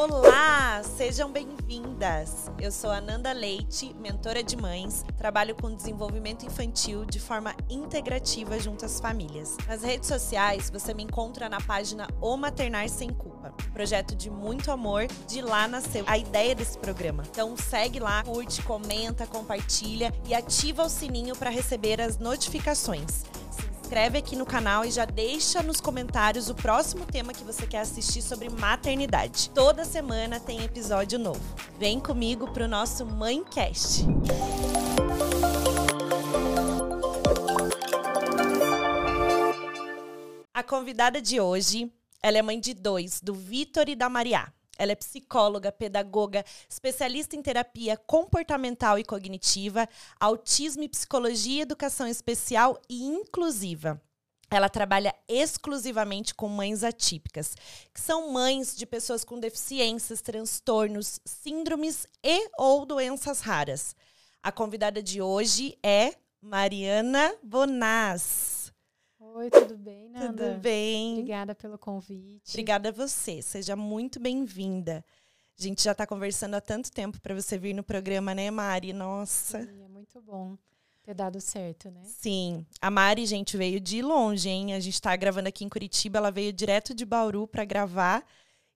Olá, sejam bem-vindas. Eu sou Ananda Leite, mentora de mães, trabalho com desenvolvimento infantil de forma integrativa junto às famílias. Nas redes sociais, você me encontra na página O Maternar Sem Culpa, projeto de muito amor, de lá nasceu a ideia desse programa. Então segue lá, curte, comenta, compartilha e ativa o sininho para receber as notificações inscreve aqui no canal e já deixa nos comentários o próximo tema que você quer assistir sobre maternidade. Toda semana tem episódio novo. Vem comigo para o nosso Mãecast. A convidada de hoje, ela é mãe de dois, do Vitor e da Mariá. Ela é psicóloga, pedagoga, especialista em terapia comportamental e cognitiva, autismo e psicologia, educação especial e inclusiva. Ela trabalha exclusivamente com mães atípicas, que são mães de pessoas com deficiências, transtornos, síndromes e ou doenças raras. A convidada de hoje é Mariana Bonaz. Oi, tudo bem, Nanda? Tudo bem. Obrigada pelo convite. Obrigada a você. Seja muito bem-vinda. A gente já está conversando há tanto tempo para você vir no programa, né, Mari? Nossa. Sim, é muito bom ter dado certo, né? Sim. A Mari, gente, veio de longe, hein? A gente está gravando aqui em Curitiba, ela veio direto de Bauru para gravar.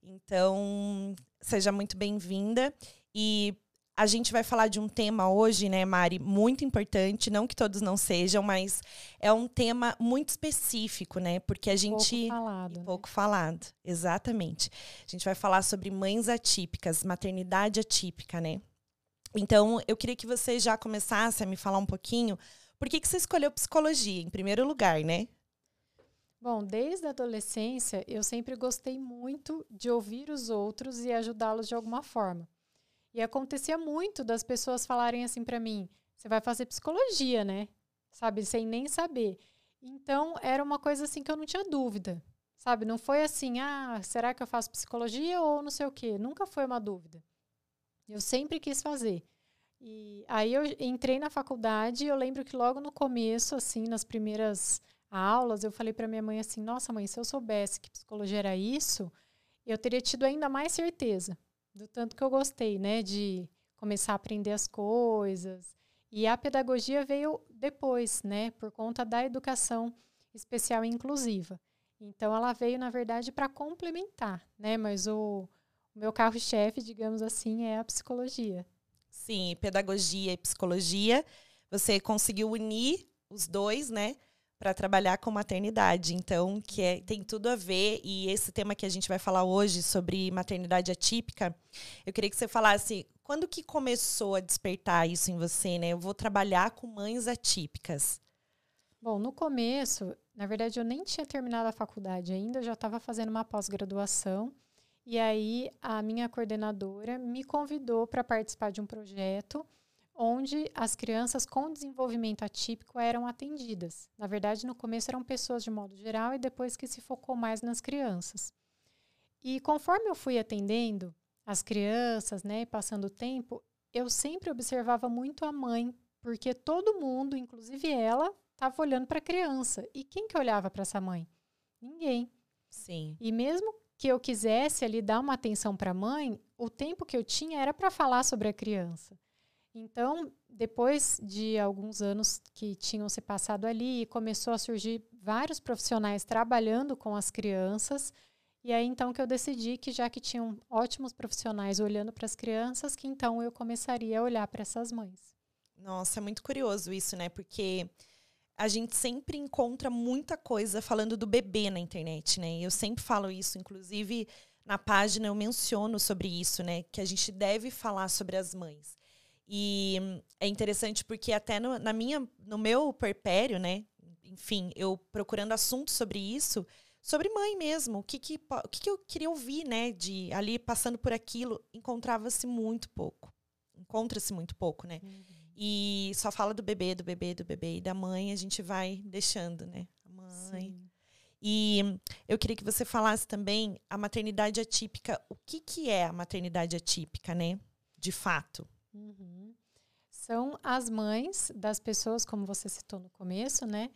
Então, seja muito bem-vinda. E a gente vai falar de um tema hoje, né, Mari, muito importante, não que todos não sejam, mas é um tema muito específico, né? Porque a gente pouco falado, né? pouco falado, exatamente. A gente vai falar sobre mães atípicas, maternidade atípica, né? Então, eu queria que você já começasse a me falar um pouquinho, por que que você escolheu psicologia em primeiro lugar, né? Bom, desde a adolescência, eu sempre gostei muito de ouvir os outros e ajudá-los de alguma forma. E acontecia muito das pessoas falarem assim para mim: você vai fazer psicologia, né? Sabe, sem nem saber. Então, era uma coisa assim que eu não tinha dúvida. Sabe, não foi assim: ah, será que eu faço psicologia ou não sei o quê? Nunca foi uma dúvida. Eu sempre quis fazer. E aí eu entrei na faculdade eu lembro que logo no começo, assim, nas primeiras aulas, eu falei para minha mãe assim: "Nossa, mãe, se eu soubesse que psicologia era isso, eu teria tido ainda mais certeza, do tanto que eu gostei, né, de começar a aprender as coisas. E a pedagogia veio depois, né, por conta da educação especial e inclusiva. Então ela veio, na verdade, para complementar, né, mas o, o meu carro-chefe, digamos assim, é a psicologia. Sim, pedagogia e psicologia. Você conseguiu unir os dois, né? Para trabalhar com maternidade. Então, que é, tem tudo a ver. E esse tema que a gente vai falar hoje sobre maternidade atípica, eu queria que você falasse quando que começou a despertar isso em você, né? Eu vou trabalhar com mães atípicas. Bom, no começo, na verdade, eu nem tinha terminado a faculdade ainda, eu já estava fazendo uma pós-graduação. E aí, a minha coordenadora me convidou para participar de um projeto onde as crianças com desenvolvimento atípico eram atendidas. Na verdade, no começo eram pessoas de modo geral e depois que se focou mais nas crianças. E conforme eu fui atendendo as crianças, né, passando o tempo, eu sempre observava muito a mãe, porque todo mundo, inclusive ela, estava olhando para a criança. E quem que olhava para essa mãe? Ninguém. Sim. E mesmo que eu quisesse ali dar uma atenção para a mãe, o tempo que eu tinha era para falar sobre a criança. Então, depois de alguns anos que tinham se passado ali, começou a surgir vários profissionais trabalhando com as crianças. E aí então que eu decidi que já que tinham ótimos profissionais olhando para as crianças, que então eu começaria a olhar para essas mães. Nossa, é muito curioso isso, né? Porque a gente sempre encontra muita coisa falando do bebê na internet, né? Eu sempre falo isso, inclusive na página eu menciono sobre isso, né? Que a gente deve falar sobre as mães. E é interessante porque até no, na minha, no meu perpério, né? Enfim, eu procurando assuntos sobre isso, sobre mãe mesmo, o que, que, o que, que eu queria ouvir, né? De ali passando por aquilo, encontrava-se muito pouco. Encontra-se muito pouco, né? Uhum. E só fala do bebê, do bebê, do bebê. E da mãe a gente vai deixando, né? A mãe. Sim. E eu queria que você falasse também a maternidade atípica. O que, que é a maternidade atípica, né? De fato. Uhum. São as mães das pessoas, como você citou no começo, né?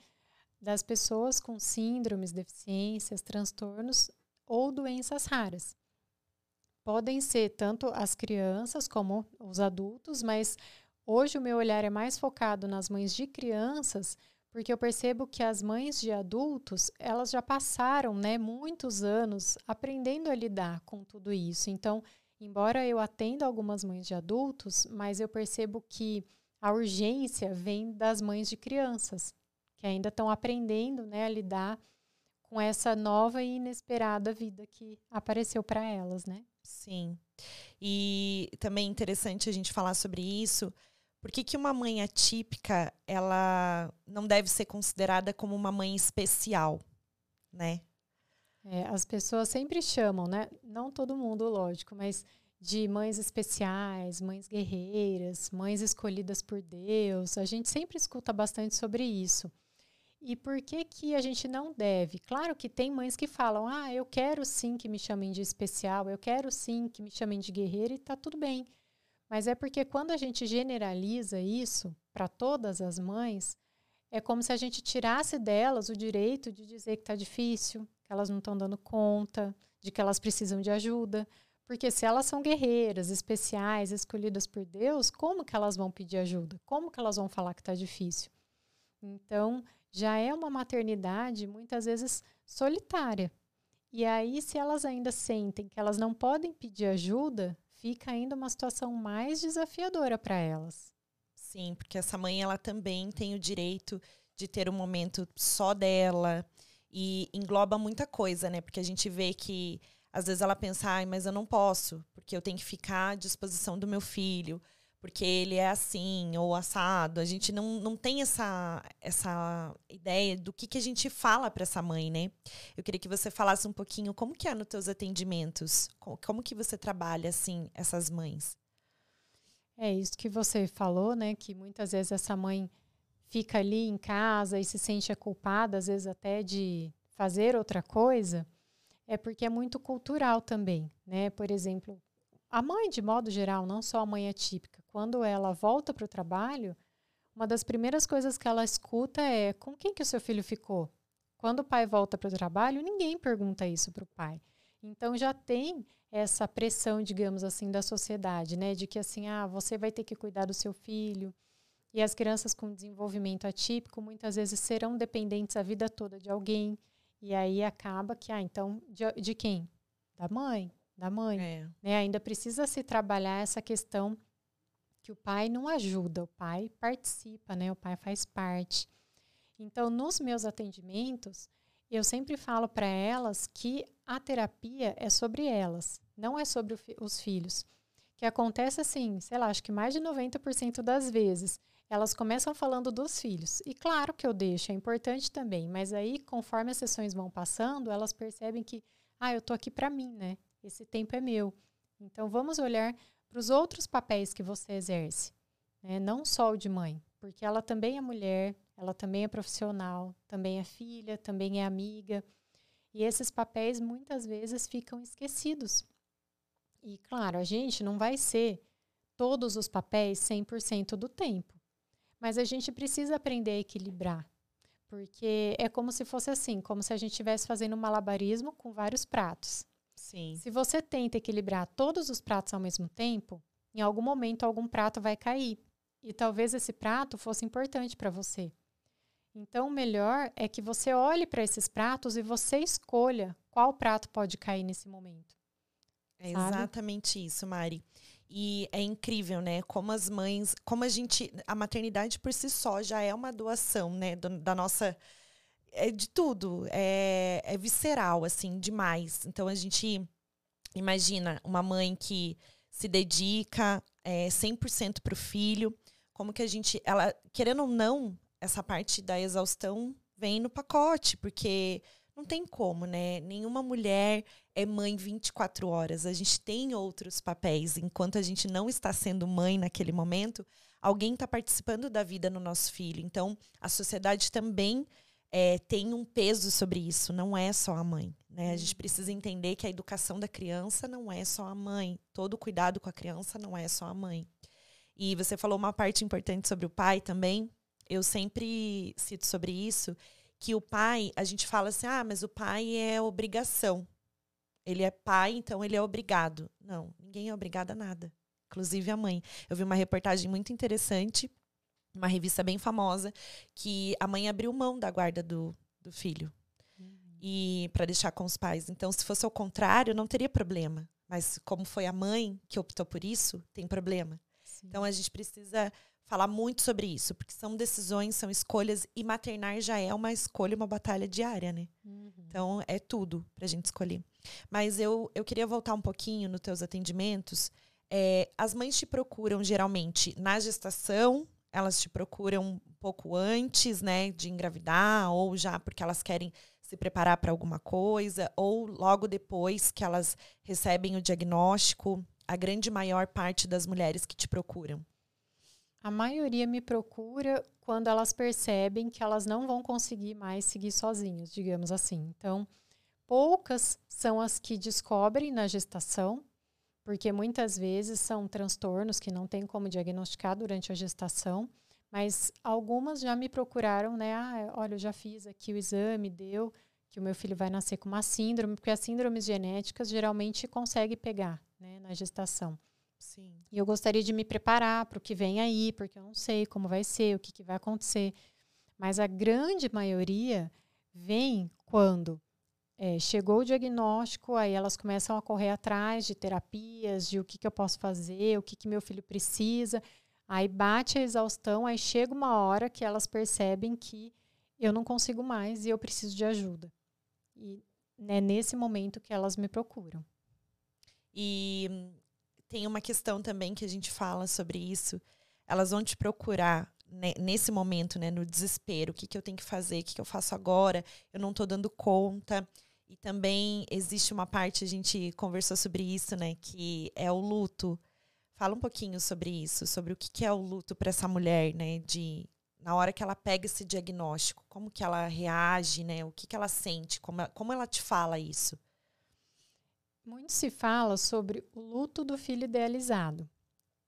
Das pessoas com síndromes, deficiências, transtornos ou doenças raras. podem ser tanto as crianças como os adultos, mas hoje o meu olhar é mais focado nas mães de crianças, porque eu percebo que as mães de adultos, elas já passaram, né, muitos anos aprendendo a lidar com tudo isso. Então, embora eu atenda algumas mães de adultos, mas eu percebo que a urgência vem das mães de crianças, que ainda estão aprendendo, né, a lidar com essa nova e inesperada vida que apareceu para elas, né? Sim. E também é interessante a gente falar sobre isso. Por que, que uma mãe atípica, ela não deve ser considerada como uma mãe especial, né? É, as pessoas sempre chamam, né? Não todo mundo, lógico, mas de mães especiais, mães guerreiras, mães escolhidas por Deus. A gente sempre escuta bastante sobre isso. E por que que a gente não deve? Claro que tem mães que falam: "Ah, eu quero sim que me chamem de especial, eu quero sim que me chamem de guerreira" e tá tudo bem. Mas é porque quando a gente generaliza isso para todas as mães, é como se a gente tirasse delas o direito de dizer que está difícil, que elas não estão dando conta, de que elas precisam de ajuda. Porque se elas são guerreiras, especiais, escolhidas por Deus, como que elas vão pedir ajuda? Como que elas vão falar que está difícil? Então, já é uma maternidade muitas vezes solitária. E aí, se elas ainda sentem que elas não podem pedir ajuda, fica ainda uma situação mais desafiadora para elas. Sim, porque essa mãe ela também tem o direito de ter um momento só dela e engloba muita coisa, né? Porque a gente vê que às vezes ela pensa, ai, mas eu não posso, porque eu tenho que ficar à disposição do meu filho porque ele é assim ou assado. A gente não, não tem essa, essa ideia do que, que a gente fala para essa mãe, né? Eu queria que você falasse um pouquinho como que é nos teus atendimentos, como, como que você trabalha assim essas mães. É isso que você falou, né? Que muitas vezes essa mãe fica ali em casa e se sente culpada, às vezes até de fazer outra coisa, é porque é muito cultural também, né? Por exemplo, a mãe, de modo geral, não só a mãe atípica, quando ela volta para o trabalho, uma das primeiras coisas que ela escuta é com quem que o seu filho ficou? Quando o pai volta para o trabalho, ninguém pergunta isso para o pai. Então já tem essa pressão, digamos assim, da sociedade, né, de que assim, ah, você vai ter que cuidar do seu filho. E as crianças com desenvolvimento atípico muitas vezes serão dependentes a vida toda de alguém. E aí acaba que, ah, então, de, de quem? Da mãe da mãe. É. Né? Ainda precisa se trabalhar essa questão que o pai não ajuda, o pai participa, né? O pai faz parte. Então, nos meus atendimentos, eu sempre falo para elas que a terapia é sobre elas, não é sobre os filhos. Que acontece assim, sei lá, acho que mais de 90% das vezes elas começam falando dos filhos. E claro que eu deixo, é importante também, mas aí, conforme as sessões vão passando, elas percebem que, ah, eu tô aqui para mim, né? Esse tempo é meu. Então vamos olhar para os outros papéis que você exerce, né? não só o de mãe, porque ela também é mulher, ela também é profissional, também é filha, também é amiga. E esses papéis muitas vezes ficam esquecidos. E claro, a gente não vai ser todos os papéis 100% do tempo. Mas a gente precisa aprender a equilibrar. Porque é como se fosse assim, como se a gente estivesse fazendo um malabarismo com vários pratos. Sim. Se você tenta equilibrar todos os pratos ao mesmo tempo, em algum momento algum prato vai cair. E talvez esse prato fosse importante para você. Então, o melhor é que você olhe para esses pratos e você escolha qual prato pode cair nesse momento. É exatamente isso, Mari. E é incrível, né? Como as mães, como a gente, a maternidade por si só já é uma doação, né, da nossa é de tudo. É, é visceral, assim, demais. Então a gente imagina uma mãe que se dedica é, 100% para o filho. Como que a gente. ela Querendo ou não, essa parte da exaustão vem no pacote, porque não tem como, né? Nenhuma mulher é mãe 24 horas. A gente tem outros papéis. Enquanto a gente não está sendo mãe naquele momento, alguém está participando da vida no nosso filho. Então, a sociedade também é, tem um peso sobre isso, não é só a mãe. Né? A gente uhum. precisa entender que a educação da criança não é só a mãe, todo o cuidado com a criança não é só a mãe. E você falou uma parte importante sobre o pai também. Eu sempre cito sobre isso, que o pai, a gente fala assim, ah, mas o pai é obrigação. Ele é pai, então ele é obrigado. Não, ninguém é obrigado a nada. Inclusive a mãe. Eu vi uma reportagem muito interessante, uma revista bem famosa, que a mãe abriu mão da guarda do, do filho. Uhum. E para deixar com os pais. Então, se fosse ao contrário, não teria problema. Mas como foi a mãe que optou por isso, tem problema. Sim. Então a gente precisa falar muito sobre isso, porque são decisões, são escolhas, e maternar já é uma escolha, uma batalha diária, né? Uhum. Então é tudo pra gente escolher. Mas eu, eu queria voltar um pouquinho nos teus atendimentos. É, as mães te procuram geralmente na gestação, elas te procuram um pouco antes, né, de engravidar, ou já porque elas querem se preparar para alguma coisa, ou logo depois que elas recebem o diagnóstico, a grande maior parte das mulheres que te procuram? A maioria me procura quando elas percebem que elas não vão conseguir mais seguir sozinhas, digamos assim. Então, poucas são as que descobrem na gestação, porque muitas vezes são transtornos que não tem como diagnosticar durante a gestação. Mas algumas já me procuraram, né? Ah, olha, eu já fiz aqui o exame, deu que o meu filho vai nascer com uma síndrome, porque as síndromes genéticas geralmente consegue pegar, né, na gestação. Sim. E eu gostaria de me preparar para o que vem aí, porque eu não sei como vai ser, o que, que vai acontecer. Mas a grande maioria vem quando é, chegou o diagnóstico, aí elas começam a correr atrás de terapias, de o que, que eu posso fazer, o que, que meu filho precisa. Aí bate a exaustão, aí chega uma hora que elas percebem que eu não consigo mais e eu preciso de ajuda. E é nesse momento que elas me procuram. E tem uma questão também que a gente fala sobre isso. Elas vão te procurar né, nesse momento, né, no desespero. O que, que eu tenho que fazer? O que, que eu faço agora? Eu não estou dando conta. E também existe uma parte, a gente conversou sobre isso, né, que é o luto. Fala um pouquinho sobre isso, sobre o que é o luto para essa mulher, né? De na hora que ela pega esse diagnóstico, como que ela reage, né? O que, que ela sente, como, como ela te fala isso? Muito se fala sobre o luto do filho idealizado.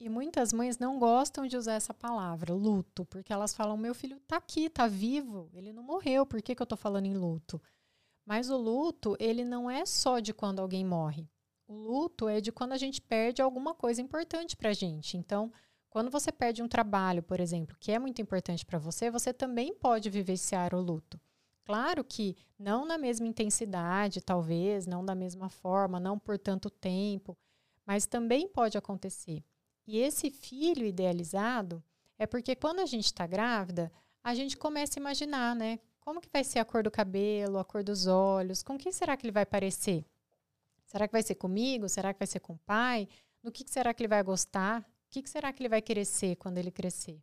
E muitas mães não gostam de usar essa palavra, luto, porque elas falam: meu filho está aqui, está vivo, ele não morreu, por que, que eu estou falando em luto? Mas o luto, ele não é só de quando alguém morre. O luto é de quando a gente perde alguma coisa importante para a gente. Então, quando você perde um trabalho, por exemplo, que é muito importante para você, você também pode vivenciar o luto. Claro que não na mesma intensidade, talvez, não da mesma forma, não por tanto tempo, mas também pode acontecer. E esse filho idealizado é porque quando a gente está grávida, a gente começa a imaginar, né? Como que vai ser a cor do cabelo, a cor dos olhos, com quem será que ele vai parecer? Será que vai ser comigo? Será que vai ser com o pai? No que, que será que ele vai gostar? O que, que será que ele vai querer ser quando ele crescer?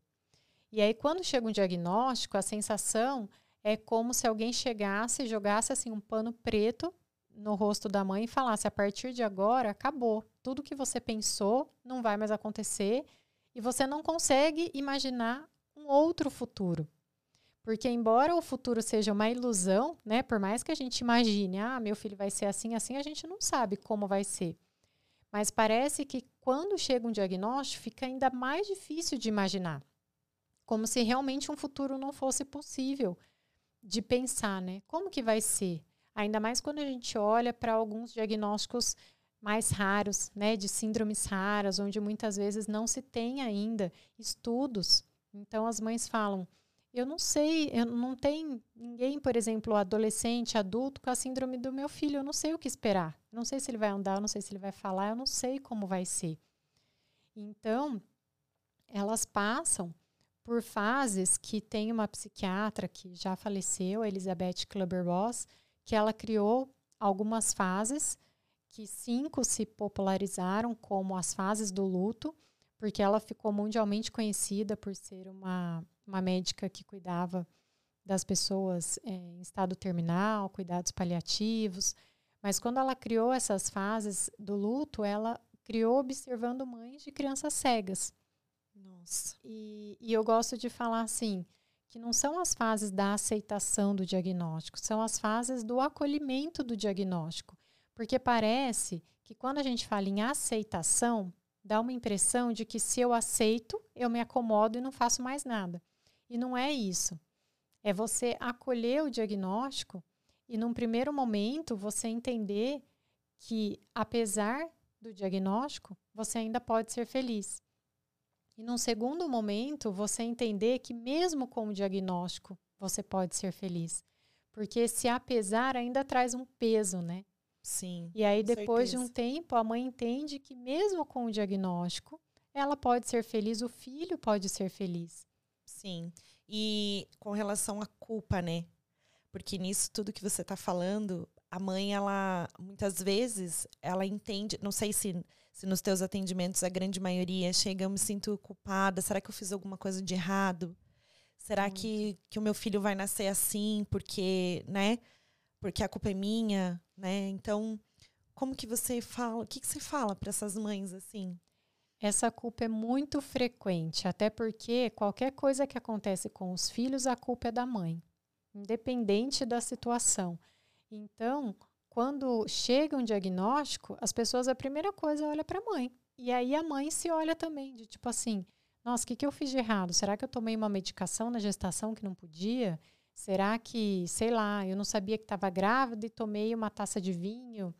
E aí, quando chega um diagnóstico, a sensação é como se alguém chegasse e jogasse assim um pano preto no rosto da mãe e falasse: a partir de agora, acabou. Tudo que você pensou não vai mais acontecer e você não consegue imaginar um outro futuro. Porque embora o futuro seja uma ilusão, né, por mais que a gente imagine, ah, meu filho vai ser assim, assim, a gente não sabe como vai ser. Mas parece que quando chega um diagnóstico, fica ainda mais difícil de imaginar. Como se realmente um futuro não fosse possível de pensar, né? Como que vai ser? Ainda mais quando a gente olha para alguns diagnósticos mais raros, né, de síndromes raras, onde muitas vezes não se tem ainda estudos. Então as mães falam: eu não sei, eu não tem ninguém, por exemplo, adolescente, adulto com a síndrome do meu filho, eu não sei o que esperar. Eu não sei se ele vai andar, eu não sei se ele vai falar, eu não sei como vai ser. Então, elas passam por fases que tem uma psiquiatra que já faleceu, a Elizabeth Kluber-Ross, que ela criou algumas fases que cinco se popularizaram como as fases do luto, porque ela ficou mundialmente conhecida por ser uma uma médica que cuidava das pessoas é, em estado terminal, cuidados paliativos. Mas quando ela criou essas fases do luto, ela criou observando mães de crianças cegas. Nossa. E, e eu gosto de falar assim, que não são as fases da aceitação do diagnóstico, são as fases do acolhimento do diagnóstico. Porque parece que quando a gente fala em aceitação, dá uma impressão de que se eu aceito, eu me acomodo e não faço mais nada. E não é isso. É você acolher o diagnóstico e, num primeiro momento, você entender que, apesar do diagnóstico, você ainda pode ser feliz. E num segundo momento, você entender que mesmo com o diagnóstico, você pode ser feliz. Porque esse apesar ainda traz um peso, né? Sim. E aí, depois certeza. de um tempo, a mãe entende que mesmo com o diagnóstico, ela pode ser feliz, o filho pode ser feliz. Sim. E com relação à culpa, né? Porque nisso tudo que você está falando, a mãe, ela muitas vezes, ela entende, não sei se, se nos teus atendimentos a grande maioria chega, eu me sinto culpada, será que eu fiz alguma coisa de errado? Será que, que o meu filho vai nascer assim porque, né? Porque a culpa é minha, né? Então, como que você fala? O que, que você fala para essas mães assim? Essa culpa é muito frequente, até porque qualquer coisa que acontece com os filhos, a culpa é da mãe, independente da situação. Então, quando chega um diagnóstico, as pessoas, a primeira coisa, olha para a mãe. E aí a mãe se olha também, de tipo assim: nossa, o que, que eu fiz de errado? Será que eu tomei uma medicação na gestação que não podia? Será que, sei lá, eu não sabia que estava grávida e tomei uma taça de vinho?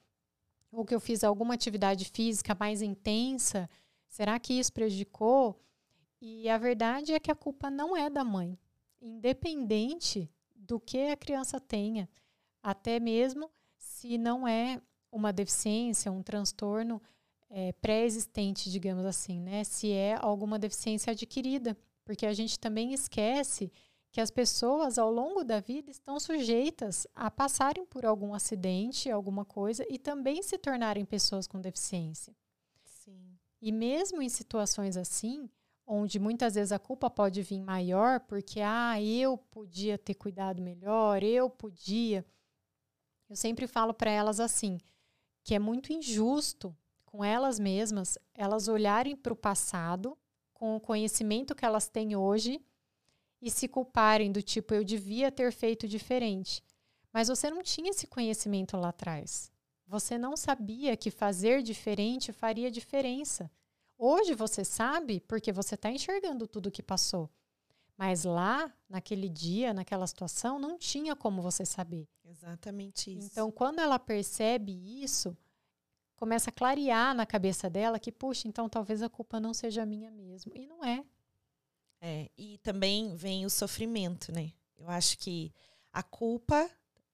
Ou que eu fiz alguma atividade física mais intensa? Será que isso prejudicou? E a verdade é que a culpa não é da mãe, independente do que a criança tenha, até mesmo se não é uma deficiência, um transtorno é, pré-existente, digamos assim, né? Se é alguma deficiência adquirida, porque a gente também esquece que as pessoas ao longo da vida estão sujeitas a passarem por algum acidente, alguma coisa e também se tornarem pessoas com deficiência. Sim. E mesmo em situações assim, onde muitas vezes a culpa pode vir maior, porque ah, eu podia ter cuidado melhor, eu podia. Eu sempre falo para elas assim, que é muito injusto com elas mesmas, elas olharem para o passado com o conhecimento que elas têm hoje e se culparem do tipo eu devia ter feito diferente. Mas você não tinha esse conhecimento lá atrás. Você não sabia que fazer diferente faria diferença. Hoje você sabe porque você está enxergando tudo o que passou. Mas lá, naquele dia, naquela situação, não tinha como você saber. Exatamente isso. Então, quando ela percebe isso, começa a clarear na cabeça dela que, puxa, então talvez a culpa não seja minha mesmo. E não é. É, e também vem o sofrimento, né? Eu acho que a culpa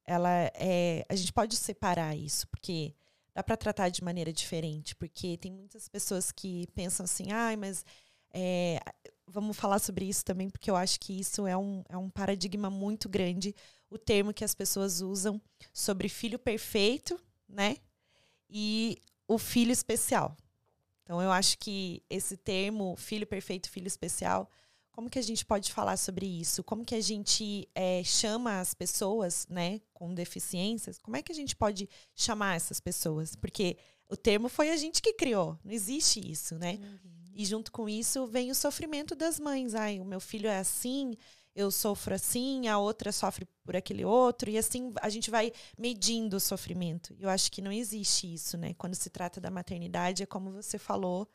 ela é. A gente pode separar isso, porque dá para tratar de maneira diferente, porque tem muitas pessoas que pensam assim, ai, ah, mas é, vamos falar sobre isso também, porque eu acho que isso é um, é um paradigma muito grande, o termo que as pessoas usam sobre filho perfeito, né? E o filho especial. Então, eu acho que esse termo, filho perfeito, filho especial, como que a gente pode falar sobre isso? Como que a gente é, chama as pessoas, né, com deficiências? Como é que a gente pode chamar essas pessoas? Porque o termo foi a gente que criou, não existe isso, né? Uhum. E junto com isso vem o sofrimento das mães. Ai, o meu filho é assim, eu sofro assim, a outra sofre por aquele outro, e assim a gente vai medindo o sofrimento. Eu acho que não existe isso, né? Quando se trata da maternidade, é como você falou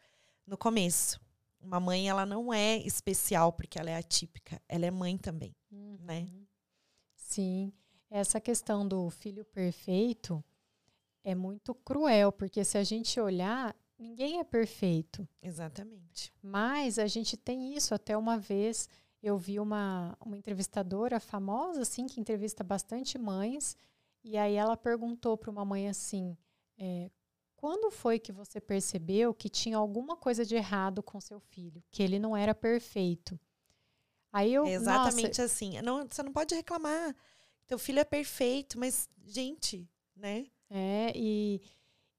no começo uma mãe ela não é especial porque ela é atípica, ela é mãe também, uhum. né? Sim, essa questão do filho perfeito é muito cruel, porque se a gente olhar, ninguém é perfeito. Exatamente. Mas a gente tem isso até uma vez eu vi uma, uma entrevistadora famosa assim que entrevista bastante mães e aí ela perguntou para uma mãe assim é, quando foi que você percebeu que tinha alguma coisa de errado com seu filho, que ele não era perfeito? Aí eu, é exatamente nossa, assim. Não, você não pode reclamar. Teu filho é perfeito, mas gente, né? É, e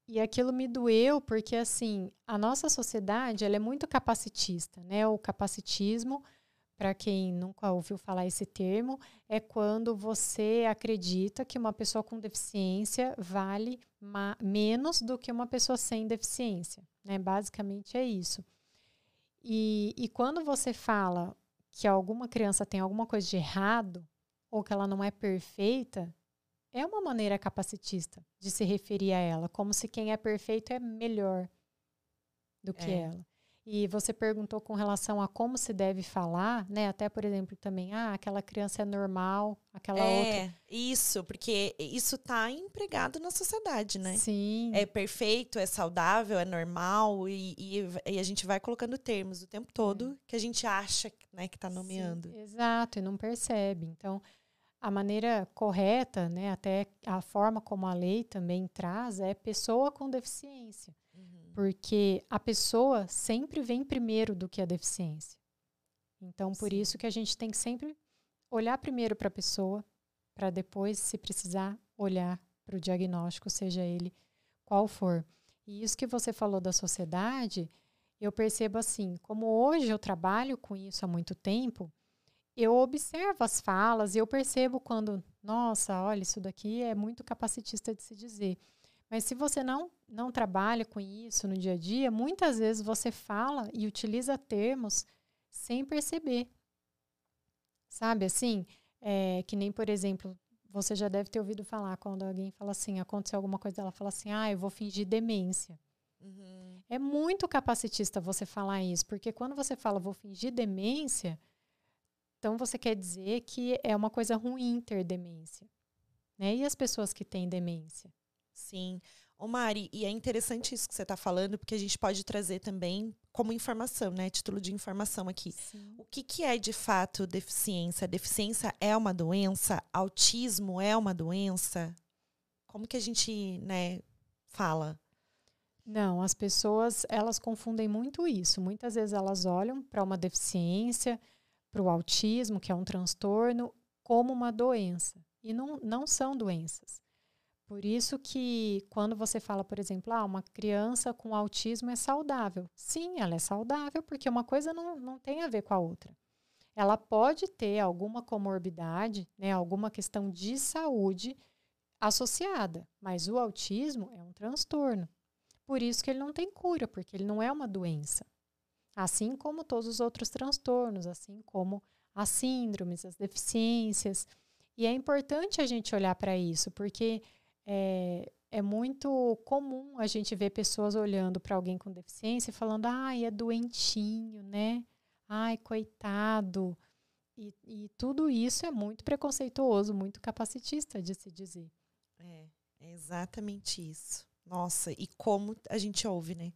e aquilo me doeu porque assim, a nossa sociedade, ela é muito capacitista, né? O capacitismo para quem nunca ouviu falar esse termo, é quando você acredita que uma pessoa com deficiência vale menos do que uma pessoa sem deficiência. Né? Basicamente é isso. E, e quando você fala que alguma criança tem alguma coisa de errado, ou que ela não é perfeita, é uma maneira capacitista de se referir a ela, como se quem é perfeito é melhor do que é. ela. E você perguntou com relação a como se deve falar, né? Até, por exemplo, também, ah, aquela criança é normal, aquela é, outra. É, isso, porque isso está empregado na sociedade, né? Sim. É perfeito, é saudável, é normal, e, e, e a gente vai colocando termos o tempo todo é. que a gente acha né, que está nomeando. Sim, exato, e não percebe. Então, a maneira correta, né, até a forma como a lei também traz, é pessoa com deficiência porque a pessoa sempre vem primeiro do que a deficiência. Então, por Sim. isso que a gente tem que sempre olhar primeiro para a pessoa, para depois, se precisar, olhar para o diagnóstico, seja ele qual for. E isso que você falou da sociedade, eu percebo assim, como hoje eu trabalho com isso há muito tempo, eu observo as falas e eu percebo quando, nossa, olha, isso daqui é muito capacitista de se dizer. Mas se você não, não trabalha com isso no dia a dia, muitas vezes você fala e utiliza termos sem perceber. Sabe assim? É, que nem, por exemplo, você já deve ter ouvido falar quando alguém fala assim, aconteceu alguma coisa, ela fala assim, ah, eu vou fingir demência. Uhum. É muito capacitista você falar isso, porque quando você fala vou fingir demência, então você quer dizer que é uma coisa ruim ter demência. Né? E as pessoas que têm demência? Sim. Ô Mari, e é interessante isso que você está falando, porque a gente pode trazer também como informação, né? Título de informação aqui. Sim. O que, que é de fato deficiência? Deficiência é uma doença? Autismo é uma doença? Como que a gente, né, fala? Não, as pessoas, elas confundem muito isso. Muitas vezes elas olham para uma deficiência, para o autismo, que é um transtorno, como uma doença. E não, não são doenças. Por isso que quando você fala, por exemplo, ah, uma criança com autismo é saudável. Sim, ela é saudável porque uma coisa não, não tem a ver com a outra. Ela pode ter alguma comorbidade, né, alguma questão de saúde associada, mas o autismo é um transtorno. Por isso que ele não tem cura, porque ele não é uma doença. Assim como todos os outros transtornos, assim como as síndromes, as deficiências. E é importante a gente olhar para isso, porque é, é muito comum a gente ver pessoas olhando para alguém com deficiência e falando, ai, é doentinho, né? Ai, coitado. E, e, tudo isso é muito preconceituoso, muito capacitista de se dizer. É, é exatamente isso. Nossa, e como a gente ouve, né?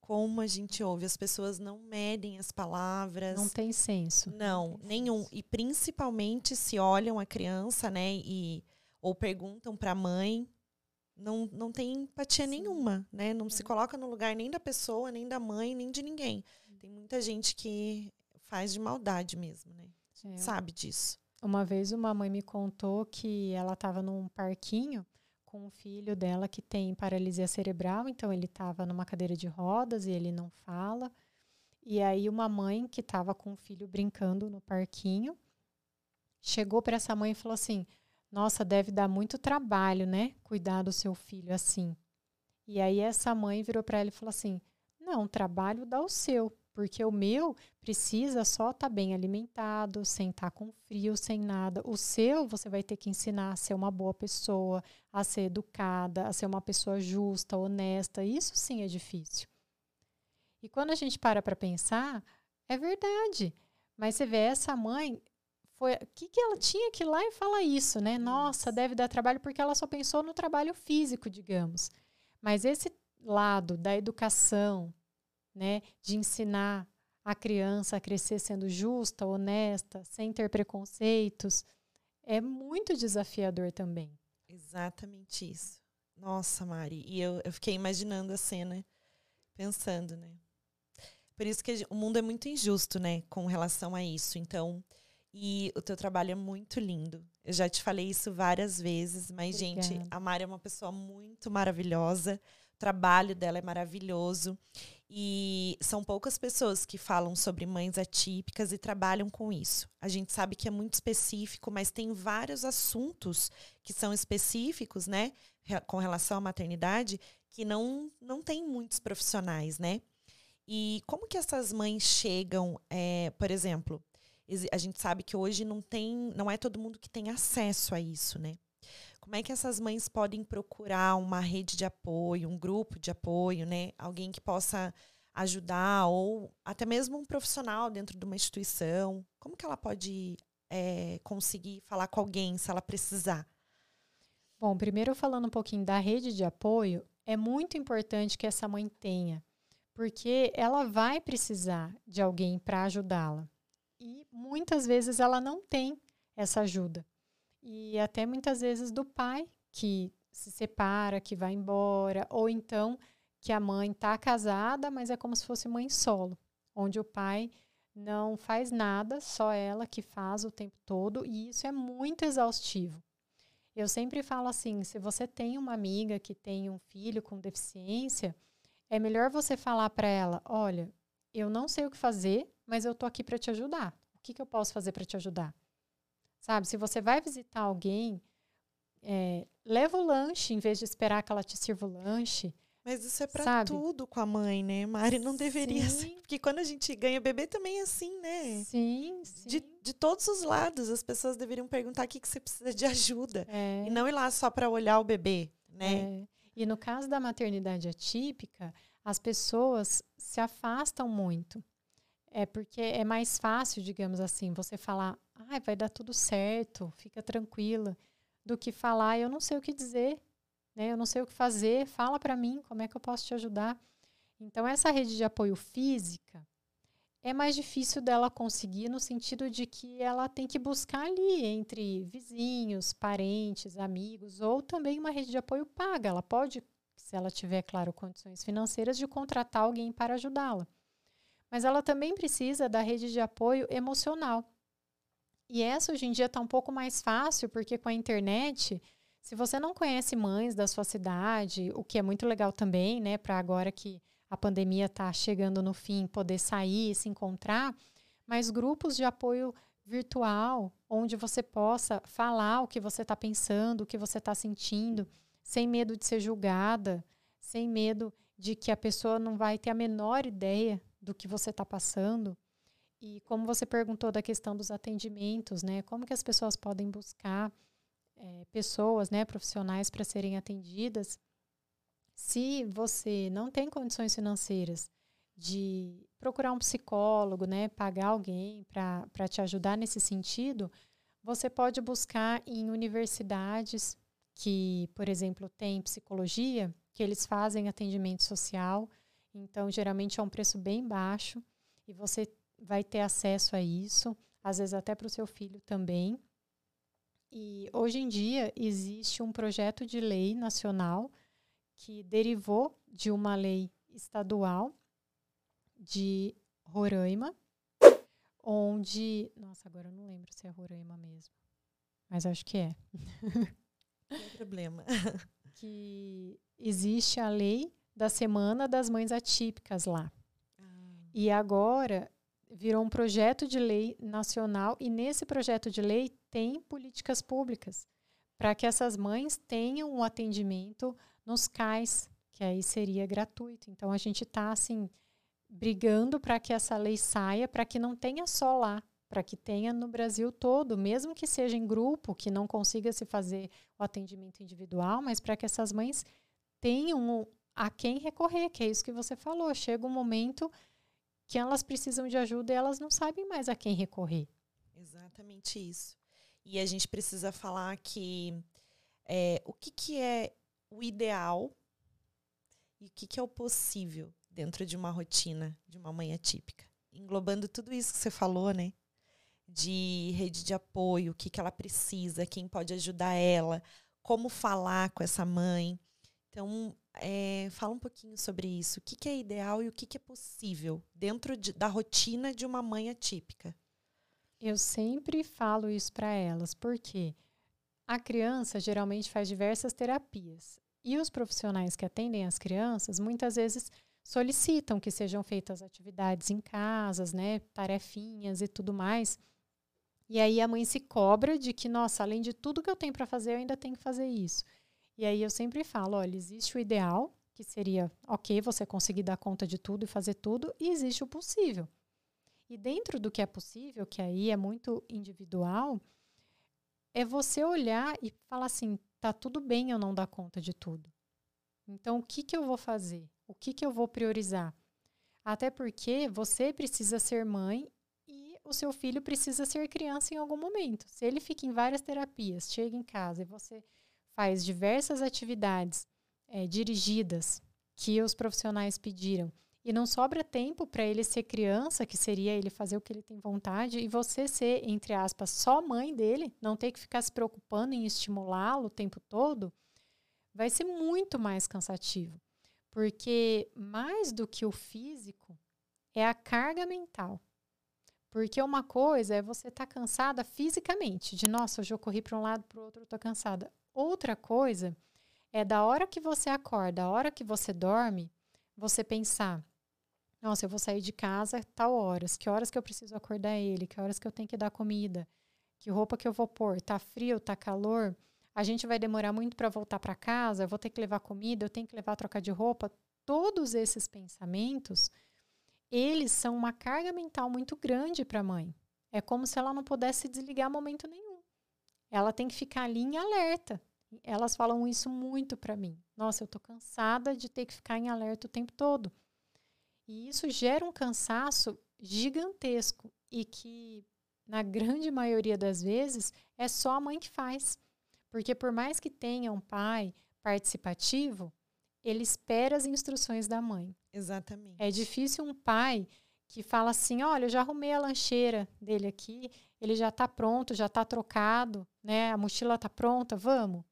Como a gente ouve. As pessoas não medem as palavras. Não tem senso. Não, não nenhum. Senso. E principalmente se olham a criança, né? E ou perguntam para a mãe, não, não tem empatia Sim. nenhuma, né? Não é. se coloca no lugar nem da pessoa, nem da mãe, nem de ninguém. Tem muita gente que faz de maldade mesmo, né? É. Sabe disso. Uma vez uma mãe me contou que ela estava num parquinho com o filho dela que tem paralisia cerebral, então ele estava numa cadeira de rodas e ele não fala. E aí uma mãe que estava com o filho brincando no parquinho chegou para essa mãe e falou assim: nossa, deve dar muito trabalho, né? Cuidar do seu filho assim. E aí essa mãe virou para ela e falou assim: Não, trabalho dá o seu, porque o meu precisa só estar tá bem alimentado, sem estar tá com frio, sem nada. O seu você vai ter que ensinar a ser uma boa pessoa, a ser educada, a ser uma pessoa justa, honesta. Isso sim é difícil. E quando a gente para para pensar, é verdade. Mas você vê essa mãe, foi o que, que ela tinha que ir lá e falar isso, né? Nossa, deve dar trabalho porque ela só pensou no trabalho físico, digamos. Mas esse lado da educação, né, de ensinar a criança a crescer sendo justa, honesta, sem ter preconceitos, é muito desafiador também. Exatamente isso. Nossa, Mari, e eu, eu fiquei imaginando a cena, pensando, né? Por isso que o mundo é muito injusto, né, com relação a isso. Então, e o teu trabalho é muito lindo. Eu já te falei isso várias vezes, mas, Obrigada. gente, a Mari é uma pessoa muito maravilhosa. O trabalho dela é maravilhoso. E são poucas pessoas que falam sobre mães atípicas e trabalham com isso. A gente sabe que é muito específico, mas tem vários assuntos que são específicos, né, com relação à maternidade, que não, não tem muitos profissionais, né? E como que essas mães chegam, é, por exemplo, a gente sabe que hoje não tem, não é todo mundo que tem acesso a isso, né? Como é que essas mães podem procurar uma rede de apoio, um grupo de apoio, né? Alguém que possa ajudar ou até mesmo um profissional dentro de uma instituição? Como que ela pode é, conseguir falar com alguém se ela precisar? Bom, primeiro falando um pouquinho da rede de apoio, é muito importante que essa mãe tenha, porque ela vai precisar de alguém para ajudá-la. E muitas vezes ela não tem essa ajuda. E até muitas vezes do pai que se separa, que vai embora, ou então que a mãe está casada, mas é como se fosse mãe solo, onde o pai não faz nada, só ela que faz o tempo todo, e isso é muito exaustivo. Eu sempre falo assim: se você tem uma amiga que tem um filho com deficiência, é melhor você falar para ela: olha, eu não sei o que fazer, mas eu tô aqui para te ajudar. O que, que eu posso fazer para te ajudar? Sabe, se você vai visitar alguém, é, leva o lanche em vez de esperar que ela te sirva o lanche. Mas isso é para tudo com a mãe, né? Mari não deveria sim. ser. Porque quando a gente ganha bebê também é assim, né? Sim, sim. De, de todos os lados, as pessoas deveriam perguntar o que, que você precisa de ajuda. É. E não ir lá só para olhar o bebê, né? É. E no caso da maternidade atípica, as pessoas se afastam muito. É porque é mais fácil, digamos assim, você falar, ah, vai dar tudo certo, fica tranquila, do que falar, eu não sei o que dizer, né? Eu não sei o que fazer, fala para mim, como é que eu posso te ajudar? Então, essa rede de apoio física é mais difícil dela conseguir no sentido de que ela tem que buscar ali entre vizinhos, parentes, amigos, ou também uma rede de apoio paga. Ela pode, se ela tiver, claro, condições financeiras, de contratar alguém para ajudá-la. Mas ela também precisa da rede de apoio emocional. E essa hoje em dia está um pouco mais fácil, porque com a internet se você não conhece mães da sua cidade, o que é muito legal também, né, para agora que a pandemia está chegando no fim, poder sair e se encontrar, mas grupos de apoio virtual, onde você possa falar o que você está pensando, o que você está sentindo, sem medo de ser julgada, sem medo de que a pessoa não vai ter a menor ideia do que você está passando. E como você perguntou da questão dos atendimentos, né? Como que as pessoas podem buscar é, pessoas, né, profissionais para serem atendidas, se você não tem condições financeiras de procurar um psicólogo, né, pagar alguém para te ajudar nesse sentido, você pode buscar em universidades que, por exemplo, tem psicologia, que eles fazem atendimento social, então geralmente é um preço bem baixo e você vai ter acesso a isso, às vezes até para o seu filho também. E hoje em dia existe um projeto de lei nacional que derivou de uma lei estadual de Roraima, onde. Nossa, agora eu não lembro se é Roraima mesmo. Mas acho que é. Não tem problema. que existe a lei da Semana das Mães Atípicas lá. Ah. E agora virou um projeto de lei nacional e nesse projeto de lei tem políticas públicas para que essas mães tenham um atendimento nos CAIS, que aí seria gratuito. Então a gente está assim brigando para que essa lei saia, para que não tenha só lá, para que tenha no Brasil todo, mesmo que seja em grupo, que não consiga se fazer o atendimento individual, mas para que essas mães tenham a quem recorrer, que é isso que você falou. Chega um momento que elas precisam de ajuda e elas não sabem mais a quem recorrer. Exatamente isso. E a gente precisa falar que é, o que, que é o ideal e o que, que é o possível dentro de uma rotina de uma mãe atípica. Englobando tudo isso que você falou, né? De rede de apoio, o que, que ela precisa, quem pode ajudar ela, como falar com essa mãe. Então, é, fala um pouquinho sobre isso. O que, que é ideal e o que, que é possível dentro de, da rotina de uma mãe atípica? Eu sempre falo isso para elas, porque a criança geralmente faz diversas terapias. E os profissionais que atendem as crianças muitas vezes solicitam que sejam feitas atividades em casas, né, tarefinhas e tudo mais. E aí a mãe se cobra de que, nossa, além de tudo que eu tenho para fazer, eu ainda tenho que fazer isso. E aí eu sempre falo, olha, existe o ideal, que seria, ok, você conseguir dar conta de tudo e fazer tudo, e existe o possível. E dentro do que é possível, que aí é muito individual, é você olhar e falar assim, tá tudo bem eu não dar conta de tudo. Então, o que, que eu vou fazer? O que, que eu vou priorizar? Até porque você precisa ser mãe e o seu filho precisa ser criança em algum momento. Se ele fica em várias terapias, chega em casa e você faz diversas atividades é, dirigidas que os profissionais pediram e não sobra tempo para ele ser criança, que seria ele fazer o que ele tem vontade, e você ser, entre aspas, só mãe dele, não ter que ficar se preocupando em estimulá-lo o tempo todo, vai ser muito mais cansativo. Porque mais do que o físico, é a carga mental. Porque uma coisa é você estar tá cansada fisicamente, de nossa, hoje eu corri para um lado, para o outro, eu estou cansada. Outra coisa é da hora que você acorda, a hora que você dorme, você pensar: nossa, eu vou sair de casa tal horas, que horas que eu preciso acordar ele, que horas que eu tenho que dar comida, que roupa que eu vou pôr, tá frio, tá calor, a gente vai demorar muito para voltar para casa, eu vou ter que levar comida, eu tenho que levar trocar de roupa. Todos esses pensamentos, eles são uma carga mental muito grande para a mãe. É como se ela não pudesse desligar momento nenhum. Ela tem que ficar ali em alerta. Elas falam isso muito para mim. Nossa, eu tô cansada de ter que ficar em alerta o tempo todo. E isso gera um cansaço gigantesco e que, na grande maioria das vezes, é só a mãe que faz. Porque, por mais que tenha um pai participativo, ele espera as instruções da mãe. Exatamente. É difícil um pai que fala assim: olha, eu já arrumei a lancheira dele aqui, ele já está pronto, já está trocado, né? A mochila está pronta, vamos.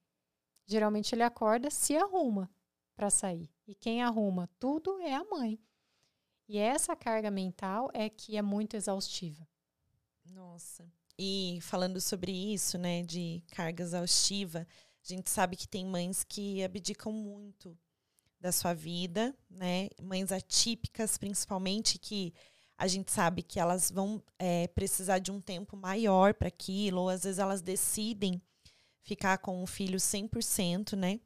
Geralmente ele acorda, se arruma para sair. E quem arruma tudo é a mãe. E essa carga mental é que é muito exaustiva. Nossa. E falando sobre isso, né, de carga exaustiva, a gente sabe que tem mães que abdicam muito da sua vida, né? Mães atípicas, principalmente, que a gente sabe que elas vão é, precisar de um tempo maior para aquilo, ou às vezes elas decidem ficar com o filho 100%, né?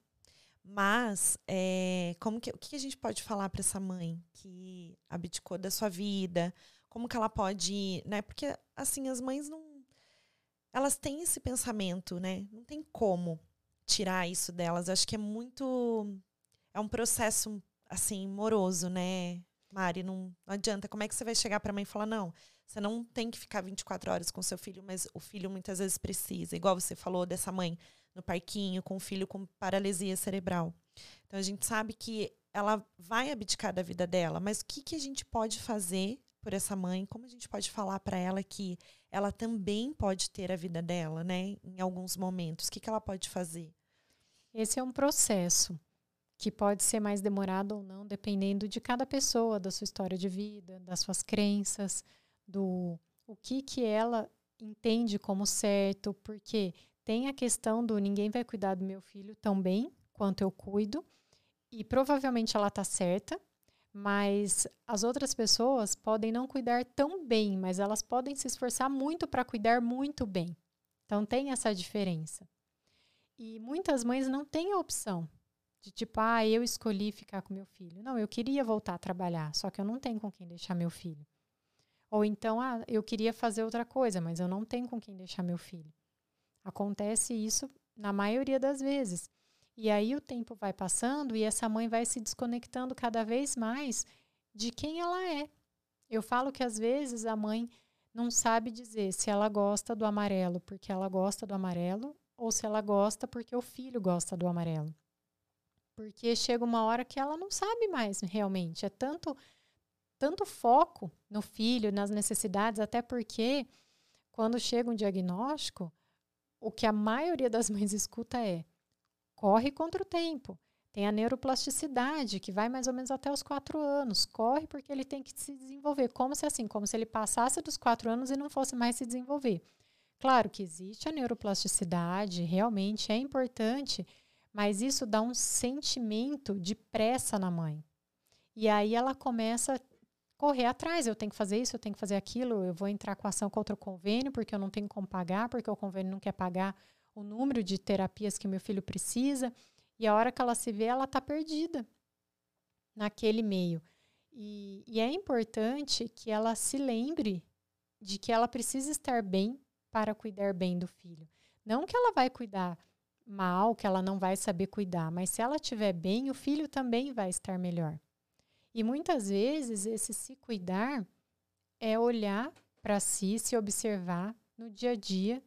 Mas, é, como que, o que a gente pode falar para essa mãe que abdicou da sua vida? Como que ela pode, né? Porque, assim, as mães não... Elas têm esse pensamento, né? Não tem como tirar isso delas. Eu acho que é muito... É um processo, assim, moroso, né? Mari, não, não adianta. Como é que você vai chegar para a mãe e falar, não, você não tem que ficar 24 horas com seu filho, mas o filho muitas vezes precisa. Igual você falou dessa mãe no parquinho com um filho com paralisia cerebral. Então a gente sabe que ela vai abdicar da vida dela, mas o que, que a gente pode fazer por essa mãe? Como a gente pode falar para ela que ela também pode ter a vida dela, né? Em alguns momentos, o que, que ela pode fazer? Esse é um processo que pode ser mais demorado ou não, dependendo de cada pessoa, da sua história de vida, das suas crenças, do o que que ela entende como certo, porque tem a questão do ninguém vai cuidar do meu filho tão bem quanto eu cuido, e provavelmente ela está certa, mas as outras pessoas podem não cuidar tão bem, mas elas podem se esforçar muito para cuidar muito bem. Então tem essa diferença. E muitas mães não têm a opção de tipo, ah, eu escolhi ficar com meu filho. Não, eu queria voltar a trabalhar, só que eu não tenho com quem deixar meu filho. Ou então, ah, eu queria fazer outra coisa, mas eu não tenho com quem deixar meu filho. Acontece isso na maioria das vezes. E aí o tempo vai passando e essa mãe vai se desconectando cada vez mais de quem ela é. Eu falo que às vezes a mãe não sabe dizer se ela gosta do amarelo porque ela gosta do amarelo ou se ela gosta porque o filho gosta do amarelo. Porque chega uma hora que ela não sabe mais realmente. É tanto tanto foco no filho, nas necessidades, até porque quando chega um diagnóstico, o que a maioria das mães escuta é: corre contra o tempo. Tem a neuroplasticidade, que vai mais ou menos até os quatro anos. Corre porque ele tem que se desenvolver. Como se assim, como se ele passasse dos quatro anos e não fosse mais se desenvolver. Claro que existe a neuroplasticidade, realmente é importante, mas isso dá um sentimento de pressa na mãe. E aí ela começa correr atrás. Eu tenho que fazer isso, eu tenho que fazer aquilo, eu vou entrar com ação contra o convênio, porque eu não tenho como pagar, porque o convênio não quer pagar o número de terapias que meu filho precisa. E a hora que ela se vê, ela está perdida naquele meio. E, e é importante que ela se lembre de que ela precisa estar bem para cuidar bem do filho. Não que ela vai cuidar mal, que ela não vai saber cuidar, mas se ela estiver bem, o filho também vai estar melhor. E muitas vezes esse se cuidar é olhar para si, se observar no dia a dia.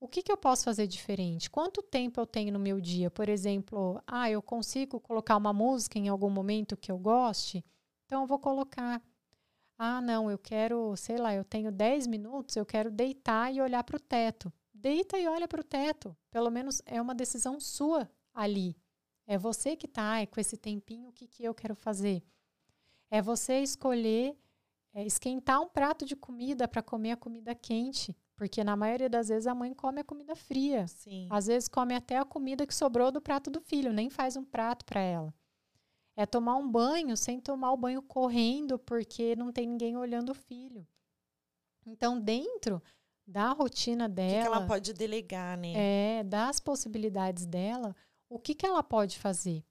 O que, que eu posso fazer diferente? Quanto tempo eu tenho no meu dia? Por exemplo, ah, eu consigo colocar uma música em algum momento que eu goste? Então eu vou colocar. Ah, não, eu quero, sei lá, eu tenho 10 minutos, eu quero deitar e olhar para o teto. Deita e olha para o teto. Pelo menos é uma decisão sua ali. É você que está com esse tempinho, o que, que eu quero fazer? É você escolher é, esquentar um prato de comida para comer a comida quente. Porque na maioria das vezes a mãe come a comida fria. Sim. Às vezes come até a comida que sobrou do prato do filho, nem faz um prato para ela. É tomar um banho sem tomar o banho correndo, porque não tem ninguém olhando o filho. Então, dentro da rotina dela. O que, que ela pode delegar, né? É, das possibilidades dela, o que, que ela pode fazer?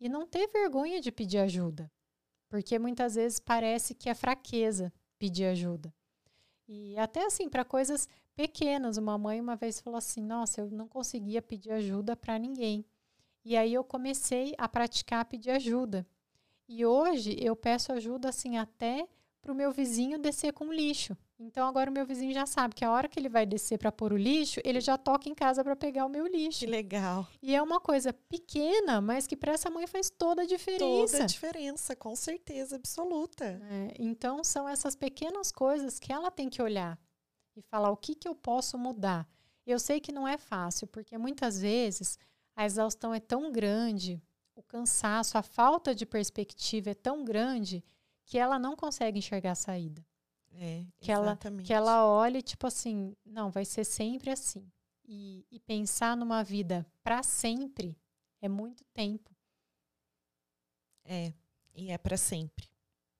E não ter vergonha de pedir ajuda. Porque muitas vezes parece que é fraqueza pedir ajuda. E até assim, para coisas pequenas. Uma mãe uma vez falou assim: Nossa, eu não conseguia pedir ajuda para ninguém. E aí eu comecei a praticar pedir ajuda. E hoje eu peço ajuda assim até para o meu vizinho descer com lixo. Então agora o meu vizinho já sabe que a hora que ele vai descer para pôr o lixo, ele já toca em casa para pegar o meu lixo. Que legal. E é uma coisa pequena, mas que para essa mãe faz toda a diferença. Toda a diferença, com certeza absoluta. É, então são essas pequenas coisas que ela tem que olhar e falar o que, que eu posso mudar. Eu sei que não é fácil, porque muitas vezes a exaustão é tão grande, o cansaço, a falta de perspectiva é tão grande que ela não consegue enxergar a saída. É, que ela que ela olhe tipo assim, não, vai ser sempre assim. E, e pensar numa vida para sempre é muito tempo. É, e é para sempre,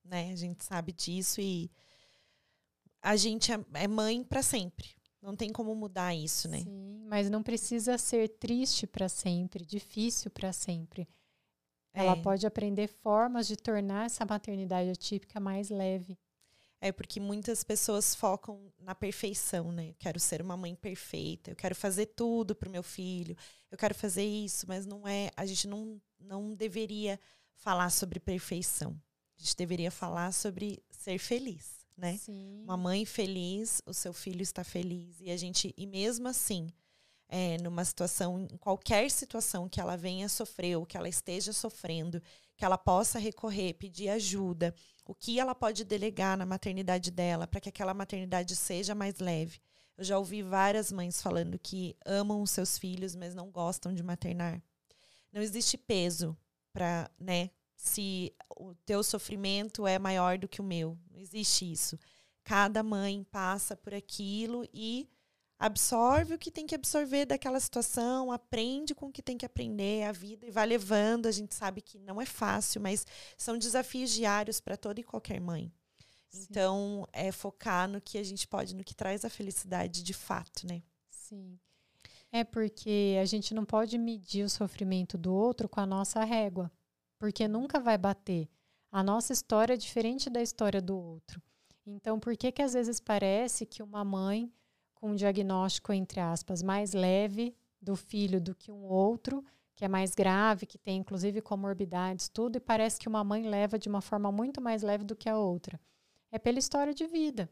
né? A gente sabe disso e a gente é, é mãe para sempre. Não tem como mudar isso, né? Sim, mas não precisa ser triste para sempre, difícil para sempre. Ela é. pode aprender formas de tornar essa maternidade atípica mais leve. É porque muitas pessoas focam na perfeição, né? Eu quero ser uma mãe perfeita, eu quero fazer tudo para o meu filho, eu quero fazer isso, mas não é. A gente não, não deveria falar sobre perfeição. A gente deveria falar sobre ser feliz né? Sim. Uma mãe feliz, o seu filho está feliz. E a gente, e mesmo assim, é, numa situação, em qualquer situação que ela venha sofrer ou que ela esteja sofrendo, que ela possa recorrer, pedir ajuda, o que ela pode delegar na maternidade dela para que aquela maternidade seja mais leve. Eu já ouvi várias mães falando que amam os seus filhos, mas não gostam de maternar. Não existe peso para, né, se o teu sofrimento é maior do que o meu. Não existe isso. Cada mãe passa por aquilo e absorve o que tem que absorver daquela situação, aprende com o que tem que aprender, a vida e vai levando. A gente sabe que não é fácil, mas são desafios diários para toda e qualquer mãe. Sim. Então, é focar no que a gente pode, no que traz a felicidade de fato, né? Sim. É porque a gente não pode medir o sofrimento do outro com a nossa régua porque nunca vai bater. A nossa história é diferente da história do outro. Então, por que que às vezes parece que uma mãe um diagnóstico entre aspas mais leve do filho do que um outro, que é mais grave, que tem inclusive comorbidades, tudo, e parece que uma mãe leva de uma forma muito mais leve do que a outra? É pela história de vida.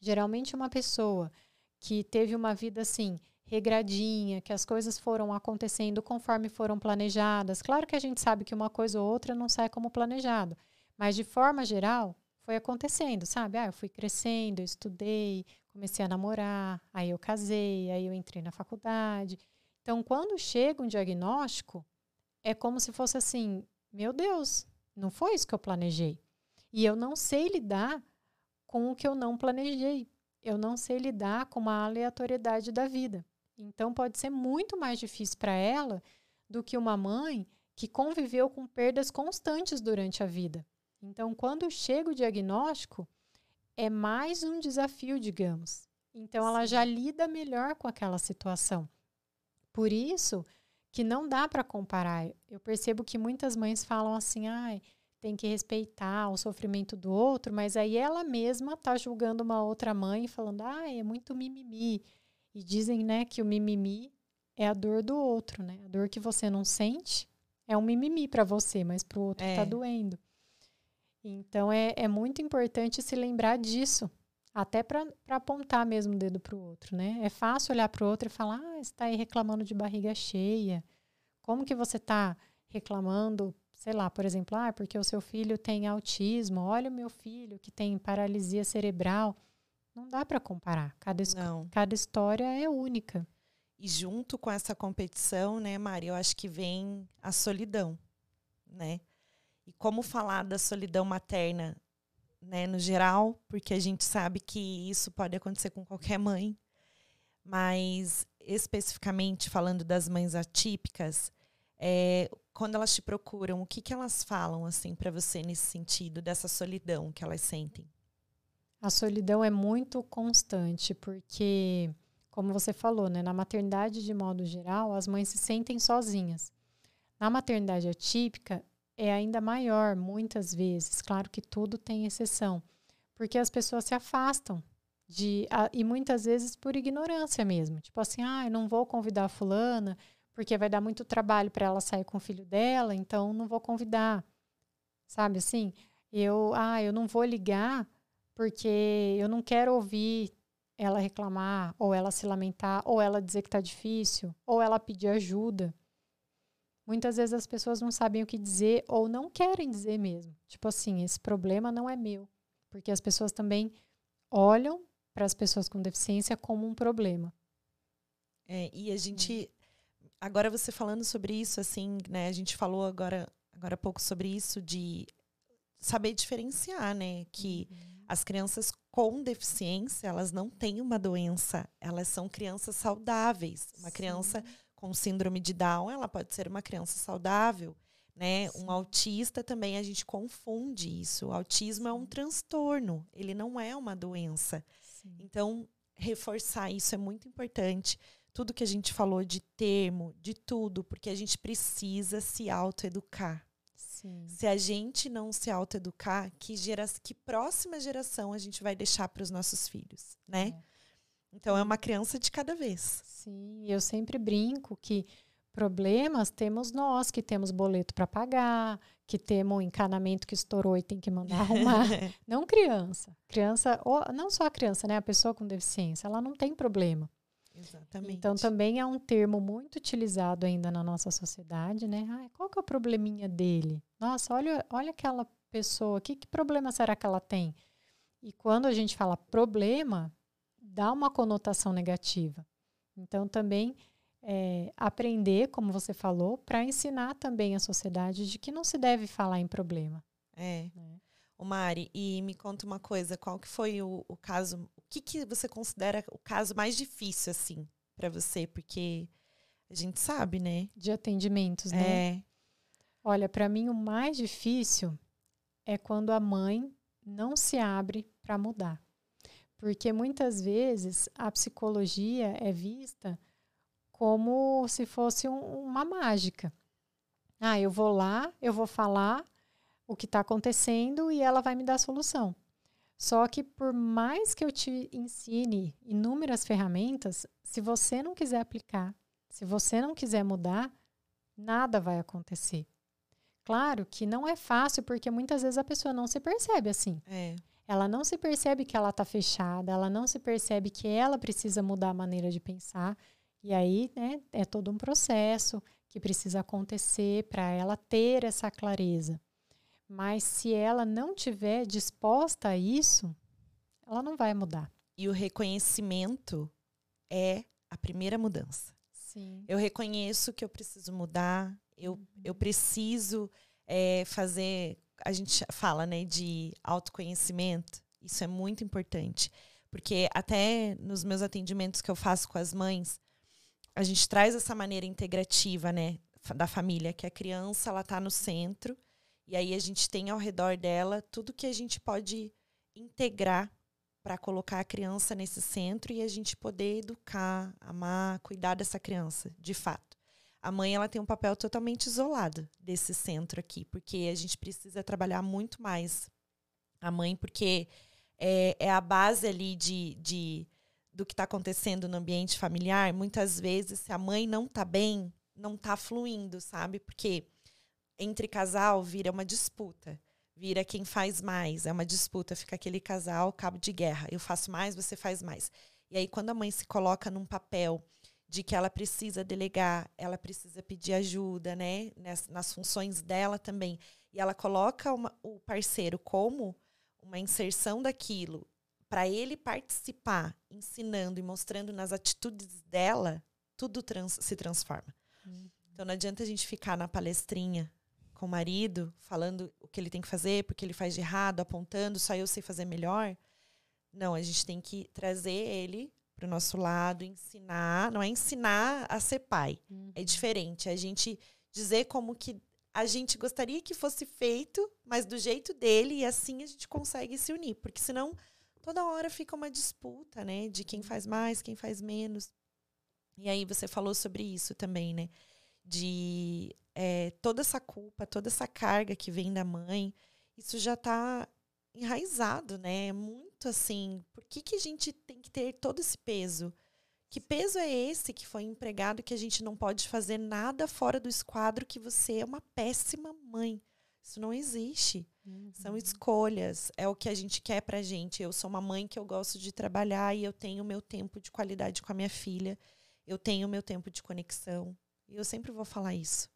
Geralmente uma pessoa que teve uma vida assim, regradinha, que as coisas foram acontecendo conforme foram planejadas. Claro que a gente sabe que uma coisa ou outra não sai como planejado, mas de forma geral foi acontecendo, sabe? Ah, eu fui crescendo, eu estudei, comecei a namorar, aí eu casei, aí eu entrei na faculdade. Então, quando chega um diagnóstico, é como se fosse assim: meu Deus, não foi isso que eu planejei. E eu não sei lidar com o que eu não planejei. Eu não sei lidar com a aleatoriedade da vida. Então, pode ser muito mais difícil para ela do que uma mãe que conviveu com perdas constantes durante a vida. Então, quando chega o diagnóstico, é mais um desafio, digamos. Então, ela já lida melhor com aquela situação. Por isso que não dá para comparar. Eu percebo que muitas mães falam assim, ai, tem que respeitar o sofrimento do outro, mas aí ela mesma está julgando uma outra mãe, falando, ai, é muito mimimi. E dizem, né, que o mimimi é a dor do outro, né? A dor que você não sente é um mimimi para você, mas para o outro tá é. tá doendo. Então é, é muito importante se lembrar disso, até para apontar mesmo o dedo para o outro, né? É fácil olhar para o outro e falar: ah, você está aí reclamando de barriga cheia. Como que você está reclamando, sei lá, por exemplo, ah, porque o seu filho tem autismo, olha o meu filho que tem paralisia cerebral. Não dá para comparar. Cada, cada história é única. E junto com essa competição, né, Mari, eu acho que vem a solidão, né? E como falar da solidão materna, né, no geral, porque a gente sabe que isso pode acontecer com qualquer mãe, mas especificamente falando das mães atípicas, é, quando elas te procuram, o que, que elas falam assim para você nesse sentido dessa solidão que elas sentem? A solidão é muito constante, porque como você falou, né, na maternidade de modo geral, as mães se sentem sozinhas. Na maternidade atípica é ainda maior, muitas vezes. Claro que tudo tem exceção, porque as pessoas se afastam de a, e muitas vezes por ignorância mesmo. Tipo assim, ah, eu não vou convidar a fulana porque vai dar muito trabalho para ela sair com o filho dela, então não vou convidar. Sabe assim? Eu, ah, eu não vou ligar porque eu não quero ouvir ela reclamar, ou ela se lamentar, ou ela dizer que está difícil, ou ela pedir ajuda. Muitas vezes as pessoas não sabem o que dizer ou não querem dizer mesmo. Tipo assim, esse problema não é meu. Porque as pessoas também olham para as pessoas com deficiência como um problema. É, e a gente. Agora você falando sobre isso, assim, né? A gente falou agora, agora há pouco sobre isso, de saber diferenciar, né? Que uhum. as crianças com deficiência, elas não têm uma doença, elas são crianças saudáveis. Uma Sim. criança com síndrome de Down, ela pode ser uma criança saudável, né? Sim. Um autista também a gente confunde isso. O autismo Sim. é um transtorno, ele não é uma doença. Então, reforçar isso é muito importante. Tudo que a gente falou de termo, de tudo, porque a gente precisa se autoeducar. Sim. Se a gente não se autoeducar, que, gera, que próxima geração a gente vai deixar para os nossos filhos, né? É. Então é uma criança de cada vez. Sim, eu sempre brinco que problemas temos nós, que temos boleto para pagar, que temos um encanamento que estourou e tem que mandar arrumar. não criança. Criança, ou, não só a criança, né? A pessoa com deficiência, ela não tem problema. Exatamente. Então também é um termo muito utilizado ainda na nossa sociedade, né? Ah, qual que é o probleminha dele? Nossa, olha, olha aquela pessoa, que, que problema será que ela tem? E quando a gente fala problema, dá uma conotação negativa. Então também é, aprender, como você falou, para ensinar também a sociedade de que não se deve falar em problema. É. Né? O Mari, e me conta uma coisa, qual que foi o, o caso, o que, que você considera o caso mais difícil, assim, para você? Porque a gente sabe, né? De atendimentos, né? É. Olha, para mim o mais difícil é quando a mãe não se abre para mudar. Porque muitas vezes a psicologia é vista como se fosse um, uma mágica. Ah, eu vou lá, eu vou falar, o que está acontecendo e ela vai me dar a solução. Só que por mais que eu te ensine inúmeras ferramentas, se você não quiser aplicar, se você não quiser mudar, nada vai acontecer. Claro que não é fácil, porque muitas vezes a pessoa não se percebe assim. É. Ela não se percebe que ela está fechada, ela não se percebe que ela precisa mudar a maneira de pensar. E aí, né, é todo um processo que precisa acontecer para ela ter essa clareza. Mas se ela não tiver disposta a isso, ela não vai mudar. E o reconhecimento é a primeira mudança. Sim. Eu reconheço que eu preciso mudar, eu, uhum. eu preciso é, fazer. A gente fala né, de autoconhecimento, isso é muito importante. Porque até nos meus atendimentos que eu faço com as mães, a gente traz essa maneira integrativa né, da família, que a criança ela está no centro e aí a gente tem ao redor dela tudo que a gente pode integrar para colocar a criança nesse centro e a gente poder educar, amar, cuidar dessa criança, de fato. A mãe ela tem um papel totalmente isolado desse centro aqui, porque a gente precisa trabalhar muito mais a mãe, porque é, é a base ali de, de do que está acontecendo no ambiente familiar. Muitas vezes, se a mãe não está bem, não está fluindo, sabe? Porque entre casal vira uma disputa, vira quem faz mais. É uma disputa, fica aquele casal cabo de guerra. Eu faço mais, você faz mais. E aí, quando a mãe se coloca num papel de que ela precisa delegar, ela precisa pedir ajuda, né? Nas, nas funções dela também. E ela coloca uma, o parceiro como uma inserção daquilo para ele participar, ensinando e mostrando nas atitudes dela, tudo trans, se transforma. Uhum. Então não adianta a gente ficar na palestrinha com o marido, falando o que ele tem que fazer, porque ele faz de errado, apontando, só eu sei fazer melhor. Não, a gente tem que trazer ele para o nosso lado, ensinar. Não é ensinar a ser pai. É uhum. É diferente. É a gente dizer como que a gente gostaria que fosse feito, mas do jeito dele, e assim a gente consegue se unir. Porque senão toda hora fica uma disputa, né? De quem faz mais, quem faz menos. E aí você falou sobre isso também, né? De é, toda essa culpa, toda essa carga que vem da mãe, isso já está enraizado, né? É muito assim. Por que, que a gente tem que ter todo esse peso? Que peso é esse que foi empregado que a gente não pode fazer nada fora do esquadro que você é uma péssima mãe? Isso não existe. Uhum. São escolhas. É o que a gente quer pra gente. Eu sou uma mãe que eu gosto de trabalhar e eu tenho meu tempo de qualidade com a minha filha. Eu tenho meu tempo de conexão. E eu sempre vou falar isso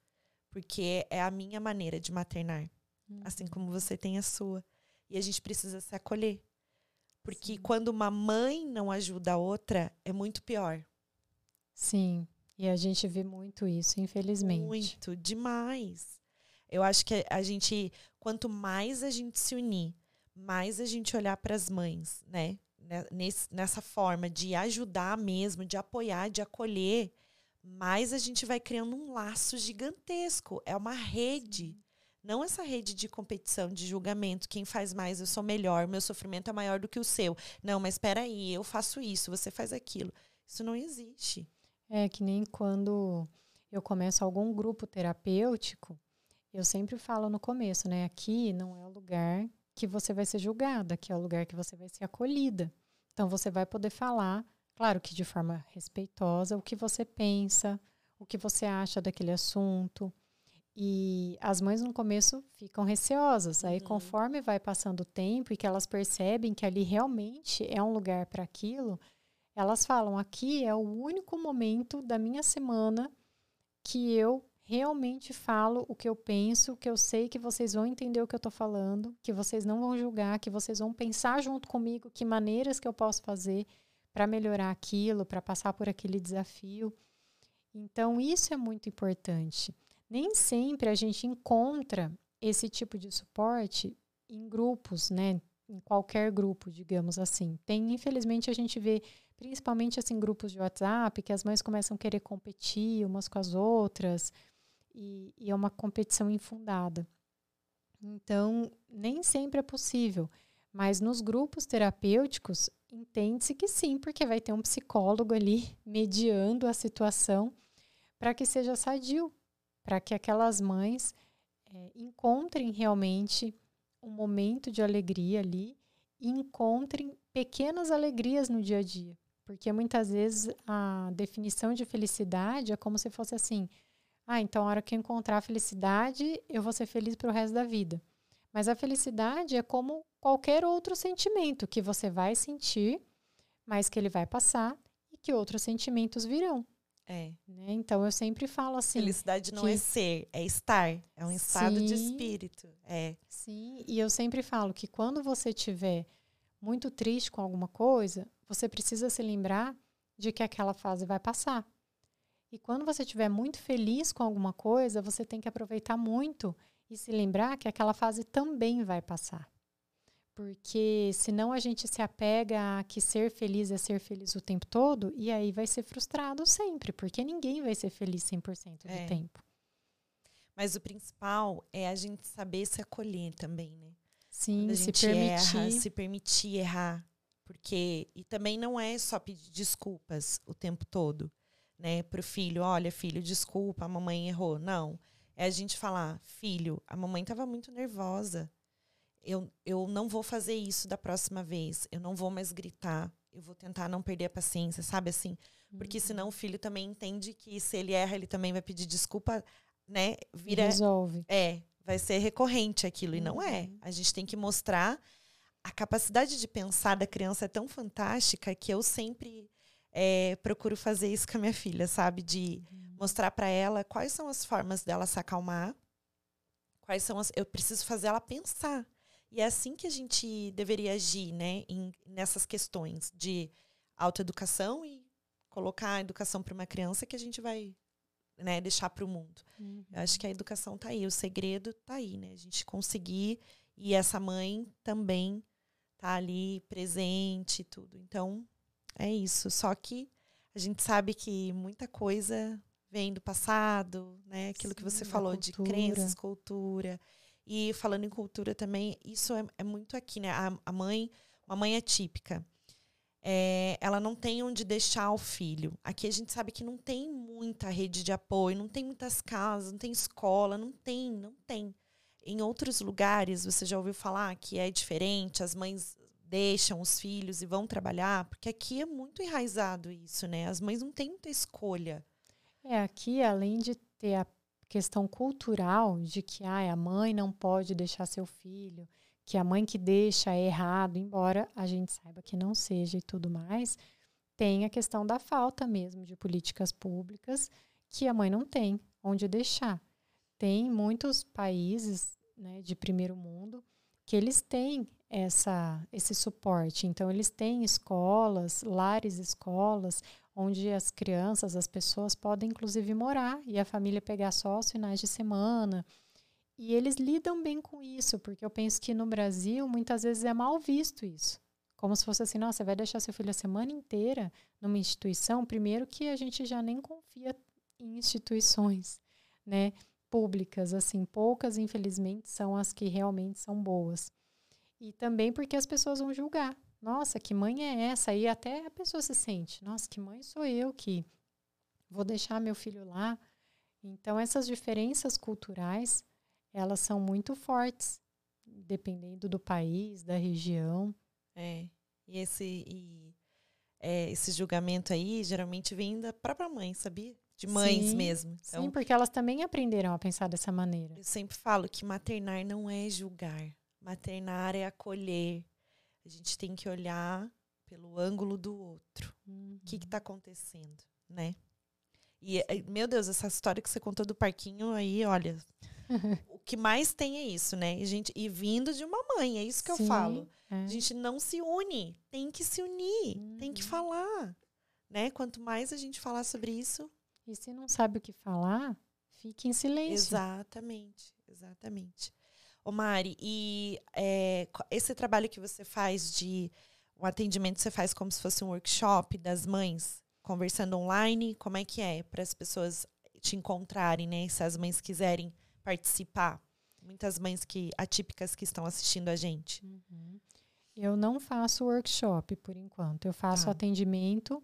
porque é a minha maneira de maternar, uhum. assim como você tem a sua. E a gente precisa se acolher. Porque Sim. quando uma mãe não ajuda a outra, é muito pior. Sim, e a gente vê muito isso, infelizmente. Muito, demais. Eu acho que a gente, quanto mais a gente se unir, mais a gente olhar para as mães, né? Nesse, nessa forma de ajudar mesmo, de apoiar, de acolher, mais a gente vai criando um laço gigantesco. É uma rede. Não essa rede de competição, de julgamento, quem faz mais, eu sou melhor, meu sofrimento é maior do que o seu. Não, mas espera aí, eu faço isso, você faz aquilo. Isso não existe. É que nem quando eu começo algum grupo terapêutico, eu sempre falo no começo, né? Aqui não é o lugar que você vai ser julgada, aqui é o lugar que você vai ser acolhida. Então você vai poder falar Claro que de forma respeitosa, o que você pensa, o que você acha daquele assunto. E as mães no começo ficam receosas. Aí, uhum. conforme vai passando o tempo e que elas percebem que ali realmente é um lugar para aquilo, elas falam: aqui é o único momento da minha semana que eu realmente falo o que eu penso, que eu sei que vocês vão entender o que eu estou falando, que vocês não vão julgar, que vocês vão pensar junto comigo que maneiras que eu posso fazer para melhorar aquilo, para passar por aquele desafio. Então, isso é muito importante. Nem sempre a gente encontra esse tipo de suporte em grupos, né? Em qualquer grupo, digamos assim. Tem, infelizmente, a gente vê principalmente assim grupos de WhatsApp que as mães começam a querer competir umas com as outras e, e é uma competição infundada. Então, nem sempre é possível. Mas nos grupos terapêuticos, Entende-se que sim, porque vai ter um psicólogo ali mediando a situação para que seja sadio, para que aquelas mães é, encontrem realmente um momento de alegria ali e encontrem pequenas alegrias no dia a dia. Porque muitas vezes a definição de felicidade é como se fosse assim: ah, então a hora que eu encontrar a felicidade, eu vou ser feliz para o resto da vida. Mas a felicidade é como qualquer outro sentimento que você vai sentir, mas que ele vai passar e que outros sentimentos virão. É. Né? Então eu sempre falo assim. Felicidade não é ser, é estar. É um estado sim, de espírito. É. Sim, e eu sempre falo que quando você estiver muito triste com alguma coisa, você precisa se lembrar de que aquela fase vai passar. E quando você estiver muito feliz com alguma coisa, você tem que aproveitar muito e se lembrar que aquela fase também vai passar. Porque senão a gente se apega a que ser feliz é ser feliz o tempo todo e aí vai ser frustrado sempre, porque ninguém vai ser feliz 100% do é. tempo. Mas o principal é a gente saber se acolher também, né? Sim, se permitir. Erra, se permitir errar. Porque, e também não é só pedir desculpas o tempo todo, né? Pro filho, olha, filho, desculpa, a mamãe errou. Não. É a gente falar, filho, a mamãe estava muito nervosa. Eu, eu não vou fazer isso da próxima vez. Eu não vou mais gritar. Eu vou tentar não perder a paciência, sabe assim? Porque uhum. senão o filho também entende que se ele erra, ele também vai pedir desculpa, né? Vira. Resolve. É. vai ser recorrente aquilo. E não é. Uhum. A gente tem que mostrar. A capacidade de pensar da criança é tão fantástica que eu sempre é, procuro fazer isso com a minha filha, sabe? De Uhum. mostrar para ela quais são as formas dela se acalmar, quais são as. Eu preciso fazer ela pensar. E é assim que a gente deveria agir, né? Em, nessas questões de autoeducação e colocar a educação para uma criança que a gente vai né, deixar para o mundo. Uhum. Eu acho que a educação tá aí, o segredo tá aí, né? A gente conseguir e essa mãe também tá ali presente e tudo. Então, é isso. Só que a gente sabe que muita coisa vem do passado, né? Aquilo que você Sim, falou de cultura. crenças, cultura. E falando em cultura também, isso é, é muito aqui, né? A, a mãe, uma mãe atípica. É, ela não tem onde deixar o filho. Aqui a gente sabe que não tem muita rede de apoio, não tem muitas casas, não tem escola, não tem, não tem. Em outros lugares, você já ouviu falar que é diferente, as mães deixam os filhos e vão trabalhar, porque aqui é muito enraizado isso, né? As mães não têm muita escolha. É, aqui, além de ter a questão cultural de que ah, a mãe não pode deixar seu filho, que a mãe que deixa é errado, embora a gente saiba que não seja e tudo mais, tem a questão da falta mesmo de políticas públicas que a mãe não tem onde deixar. Tem muitos países né, de primeiro mundo que eles têm essa, esse suporte. Então, eles têm escolas, lares escolas, onde as crianças, as pessoas podem inclusive morar e a família pegar só os finais de semana. E eles lidam bem com isso, porque eu penso que no Brasil muitas vezes é mal visto isso. Como se fosse assim, nossa, você vai deixar seu filho a semana inteira numa instituição? Primeiro que a gente já nem confia em instituições, né, públicas, assim, poucas infelizmente são as que realmente são boas. E também porque as pessoas vão julgar. Nossa, que mãe é essa? E até a pessoa se sente, nossa, que mãe sou eu que vou deixar meu filho lá? Então essas diferenças culturais, elas são muito fortes, dependendo do país, da região. É. E esse, e, é, esse julgamento aí geralmente vem da própria mãe, sabia? De mães Sim, mesmo. Então, Sim, porque elas também aprenderam a pensar dessa maneira. eu sempre falo que maternar não é julgar. Maternar é acolher. A gente tem que olhar pelo ângulo do outro. Uhum. O que está acontecendo, né? E, eh, meu Deus, essa história que você contou do parquinho aí, olha. o que mais tem é isso, né? E, gente, e vindo de uma mãe, é isso que eu Sim, falo. é. A gente não se une, tem que se unir, tem que Uhum. falar, né? Quanto mais a gente falar sobre isso, E se não sabe o que falar, fique em silêncio. exatamente, exatamente. Ô Mari, e é, esse trabalho que você faz de um atendimento, você faz como se fosse um workshop das mães, conversando online, como é que é para as pessoas te encontrarem, né? Se as mães quiserem participar, muitas mães que atípicas que estão assistindo a gente. Uhum. Eu não faço workshop por enquanto. Eu faço Tá. atendimento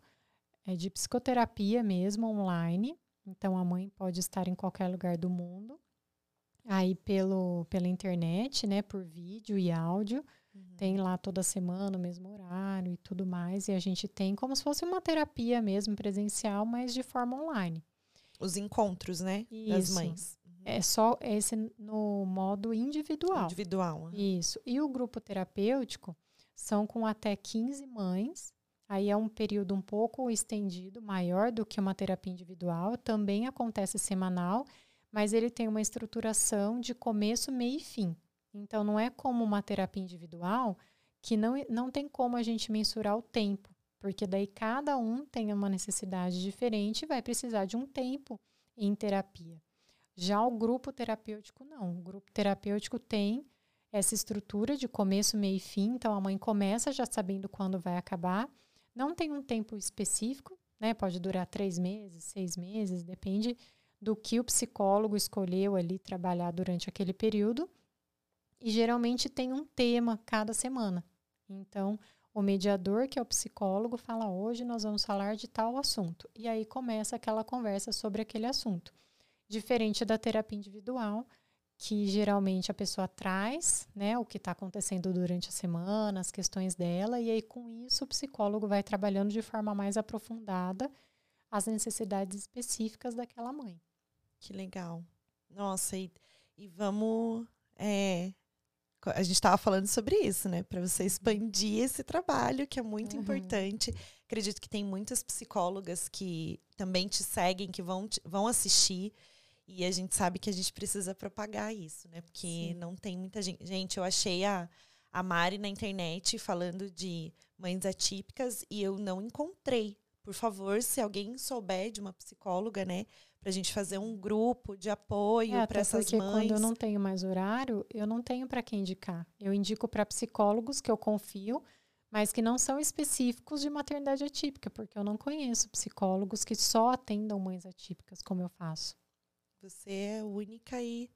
é, de psicoterapia mesmo online. Então a mãe pode estar em qualquer lugar do mundo. Aí pelo, pela internet, né, por vídeo e áudio, tem lá toda semana o mesmo horário e tudo mais. E a gente tem como se fosse uma terapia mesmo presencial, mas de forma online. Os encontros, né? Das Isso. mães. É só esse no modo individual. Individual. aham. Isso. E o grupo terapêutico são com até 15 mães. Aí é um período um pouco estendido, maior do que uma terapia individual. Também acontece semanal, mas ele tem uma estruturação de começo, meio e fim. Então, não é como uma terapia individual que não, não tem como a gente mensurar o tempo, porque daí cada um tem uma necessidade diferente e vai precisar de um tempo em terapia. Já o grupo terapêutico, não. O grupo terapêutico tem essa estrutura de começo, meio e fim. Então, a mãe começa já sabendo quando vai acabar. Não tem um tempo específico, né? Pode durar três meses, seis meses, depende do que o psicólogo escolheu ali trabalhar durante aquele período. E geralmente tem um tema cada semana. Então, o mediador, que é o psicólogo, fala: hoje nós vamos falar de tal assunto. E aí começa aquela conversa sobre aquele assunto. Diferente da terapia individual, que geralmente a pessoa traz né, o que está acontecendo durante a semana, as questões dela, e aí com isso o psicólogo vai trabalhando de forma mais aprofundada as necessidades específicas daquela mãe. Que legal. Nossa, e, e vamos. É, a gente estava falando sobre isso, né? Para você expandir esse trabalho, que é muito uhum. importante. Acredito que tem muitas psicólogas que também te seguem, que vão, te, vão assistir. E a gente sabe que a gente precisa propagar isso, né? Porque Sim. não tem muita gente. Gente, eu achei a, a Mari na internet falando de mães atípicas e eu não encontrei. Por favor, se alguém souber de uma psicóloga, né? Pra gente fazer um grupo de apoio é, para essas porque mães. Quando eu não tenho mais horário, eu não tenho para quem indicar. Eu indico para psicólogos que eu confio, mas que não são específicos de maternidade atípica, porque eu não conheço psicólogos que só atendam mães atípicas, como eu faço. Você é única e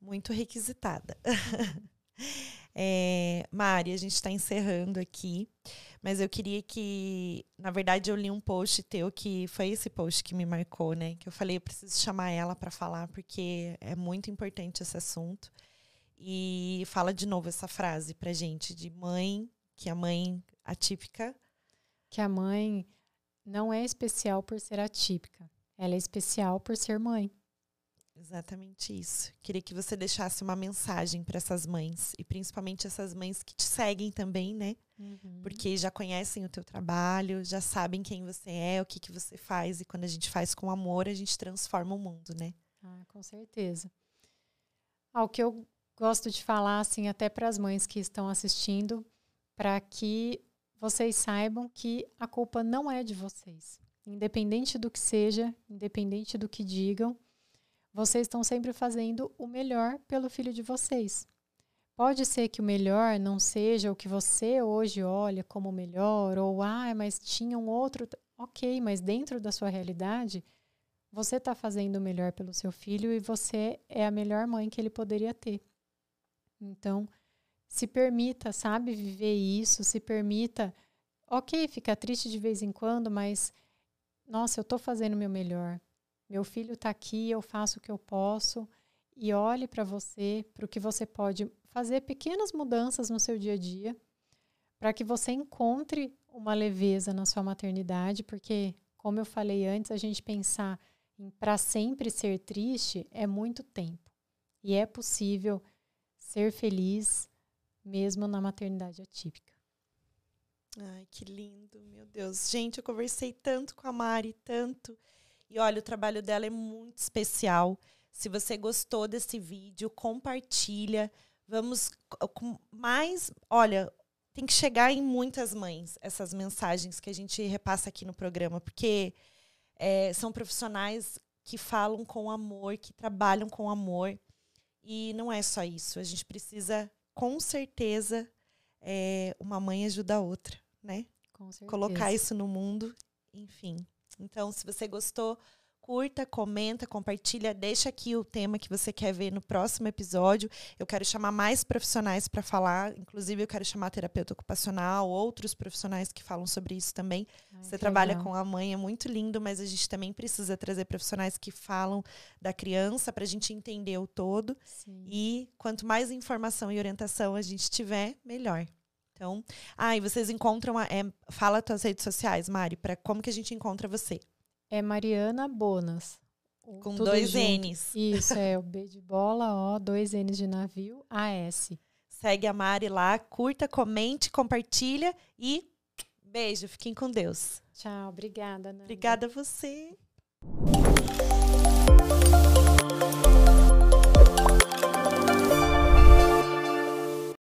muito requisitada. é, Mari, a gente está encerrando aqui, mas eu queria que, na verdade, eu li um post teu que foi esse post que me marcou, né? Que eu falei, eu preciso chamar ela para falar porque é muito importante esse assunto. E fala de novo essa frase pra gente de mãe, que a mãe atípica, que a mãe não é especial por ser atípica, ela é especial por ser mãe. Exatamente isso. Queria que você deixasse uma mensagem para essas mães e principalmente essas mães que te seguem também, né? Uhum. Porque já conhecem o teu trabalho, já sabem quem você é, o que que você faz e quando a gente faz com amor, a gente transforma o mundo, né? Ah, com certeza. Ah, o que eu gosto de falar assim até para as mães que estão assistindo, para que vocês saibam que a culpa não é de vocês. Independente do que seja, independente do que digam, vocês estão sempre fazendo o melhor pelo filho de vocês. Pode ser que o melhor não seja o que você hoje olha como melhor, ou ah, mas tinha um outro. Ok, mas dentro da sua realidade, você está fazendo o melhor pelo seu filho e você é a melhor mãe que ele poderia ter. Então, se permita, sabe, viver isso, se permita. Ok, fica triste de vez em quando, mas nossa, eu estou fazendo o meu melhor. Meu filho está aqui, eu faço o que eu posso. E olhe para você, para o que você pode fazer pequenas mudanças no seu dia a dia, para que você encontre uma leveza na sua maternidade, porque, como eu falei antes, a gente pensar em para sempre ser triste é muito tempo. E é possível ser feliz mesmo na maternidade atípica. Ai, que lindo, meu Deus. Gente, eu conversei tanto com a Mari, tanto. E olha, o trabalho dela é muito especial. Se você gostou desse vídeo, compartilha. Vamos com mais. Olha, tem que chegar em muitas mães essas mensagens que a gente repassa aqui no programa, porque é, são profissionais que falam com amor, que trabalham com amor. E não é só isso. A gente precisa, com certeza, é, uma mãe ajuda a outra, né? Com certeza. Colocar isso no mundo, enfim. Então, se você gostou, curta, comenta, compartilha, deixa aqui o tema que você quer ver no próximo episódio. Eu quero chamar mais profissionais para falar, inclusive eu quero chamar terapeuta ocupacional, outros profissionais que falam sobre isso também. Ai, você trabalha legal. com a mãe, é muito lindo, mas a gente também precisa trazer profissionais que falam da criança para a gente entender o todo. Sim. E quanto mais informação e orientação a gente tiver, melhor. Então, ah, e vocês encontram, a, é, fala tuas redes sociais, Mari, para como que a gente encontra você? É Mariana Bonas. Com dois junto. N's. Isso, é o B de bola, O, dois N's de navio, AS. Segue a Mari lá, curta, comente, compartilha e beijo, fiquem com Deus. Tchau, obrigada, Nanda. Obrigada a você.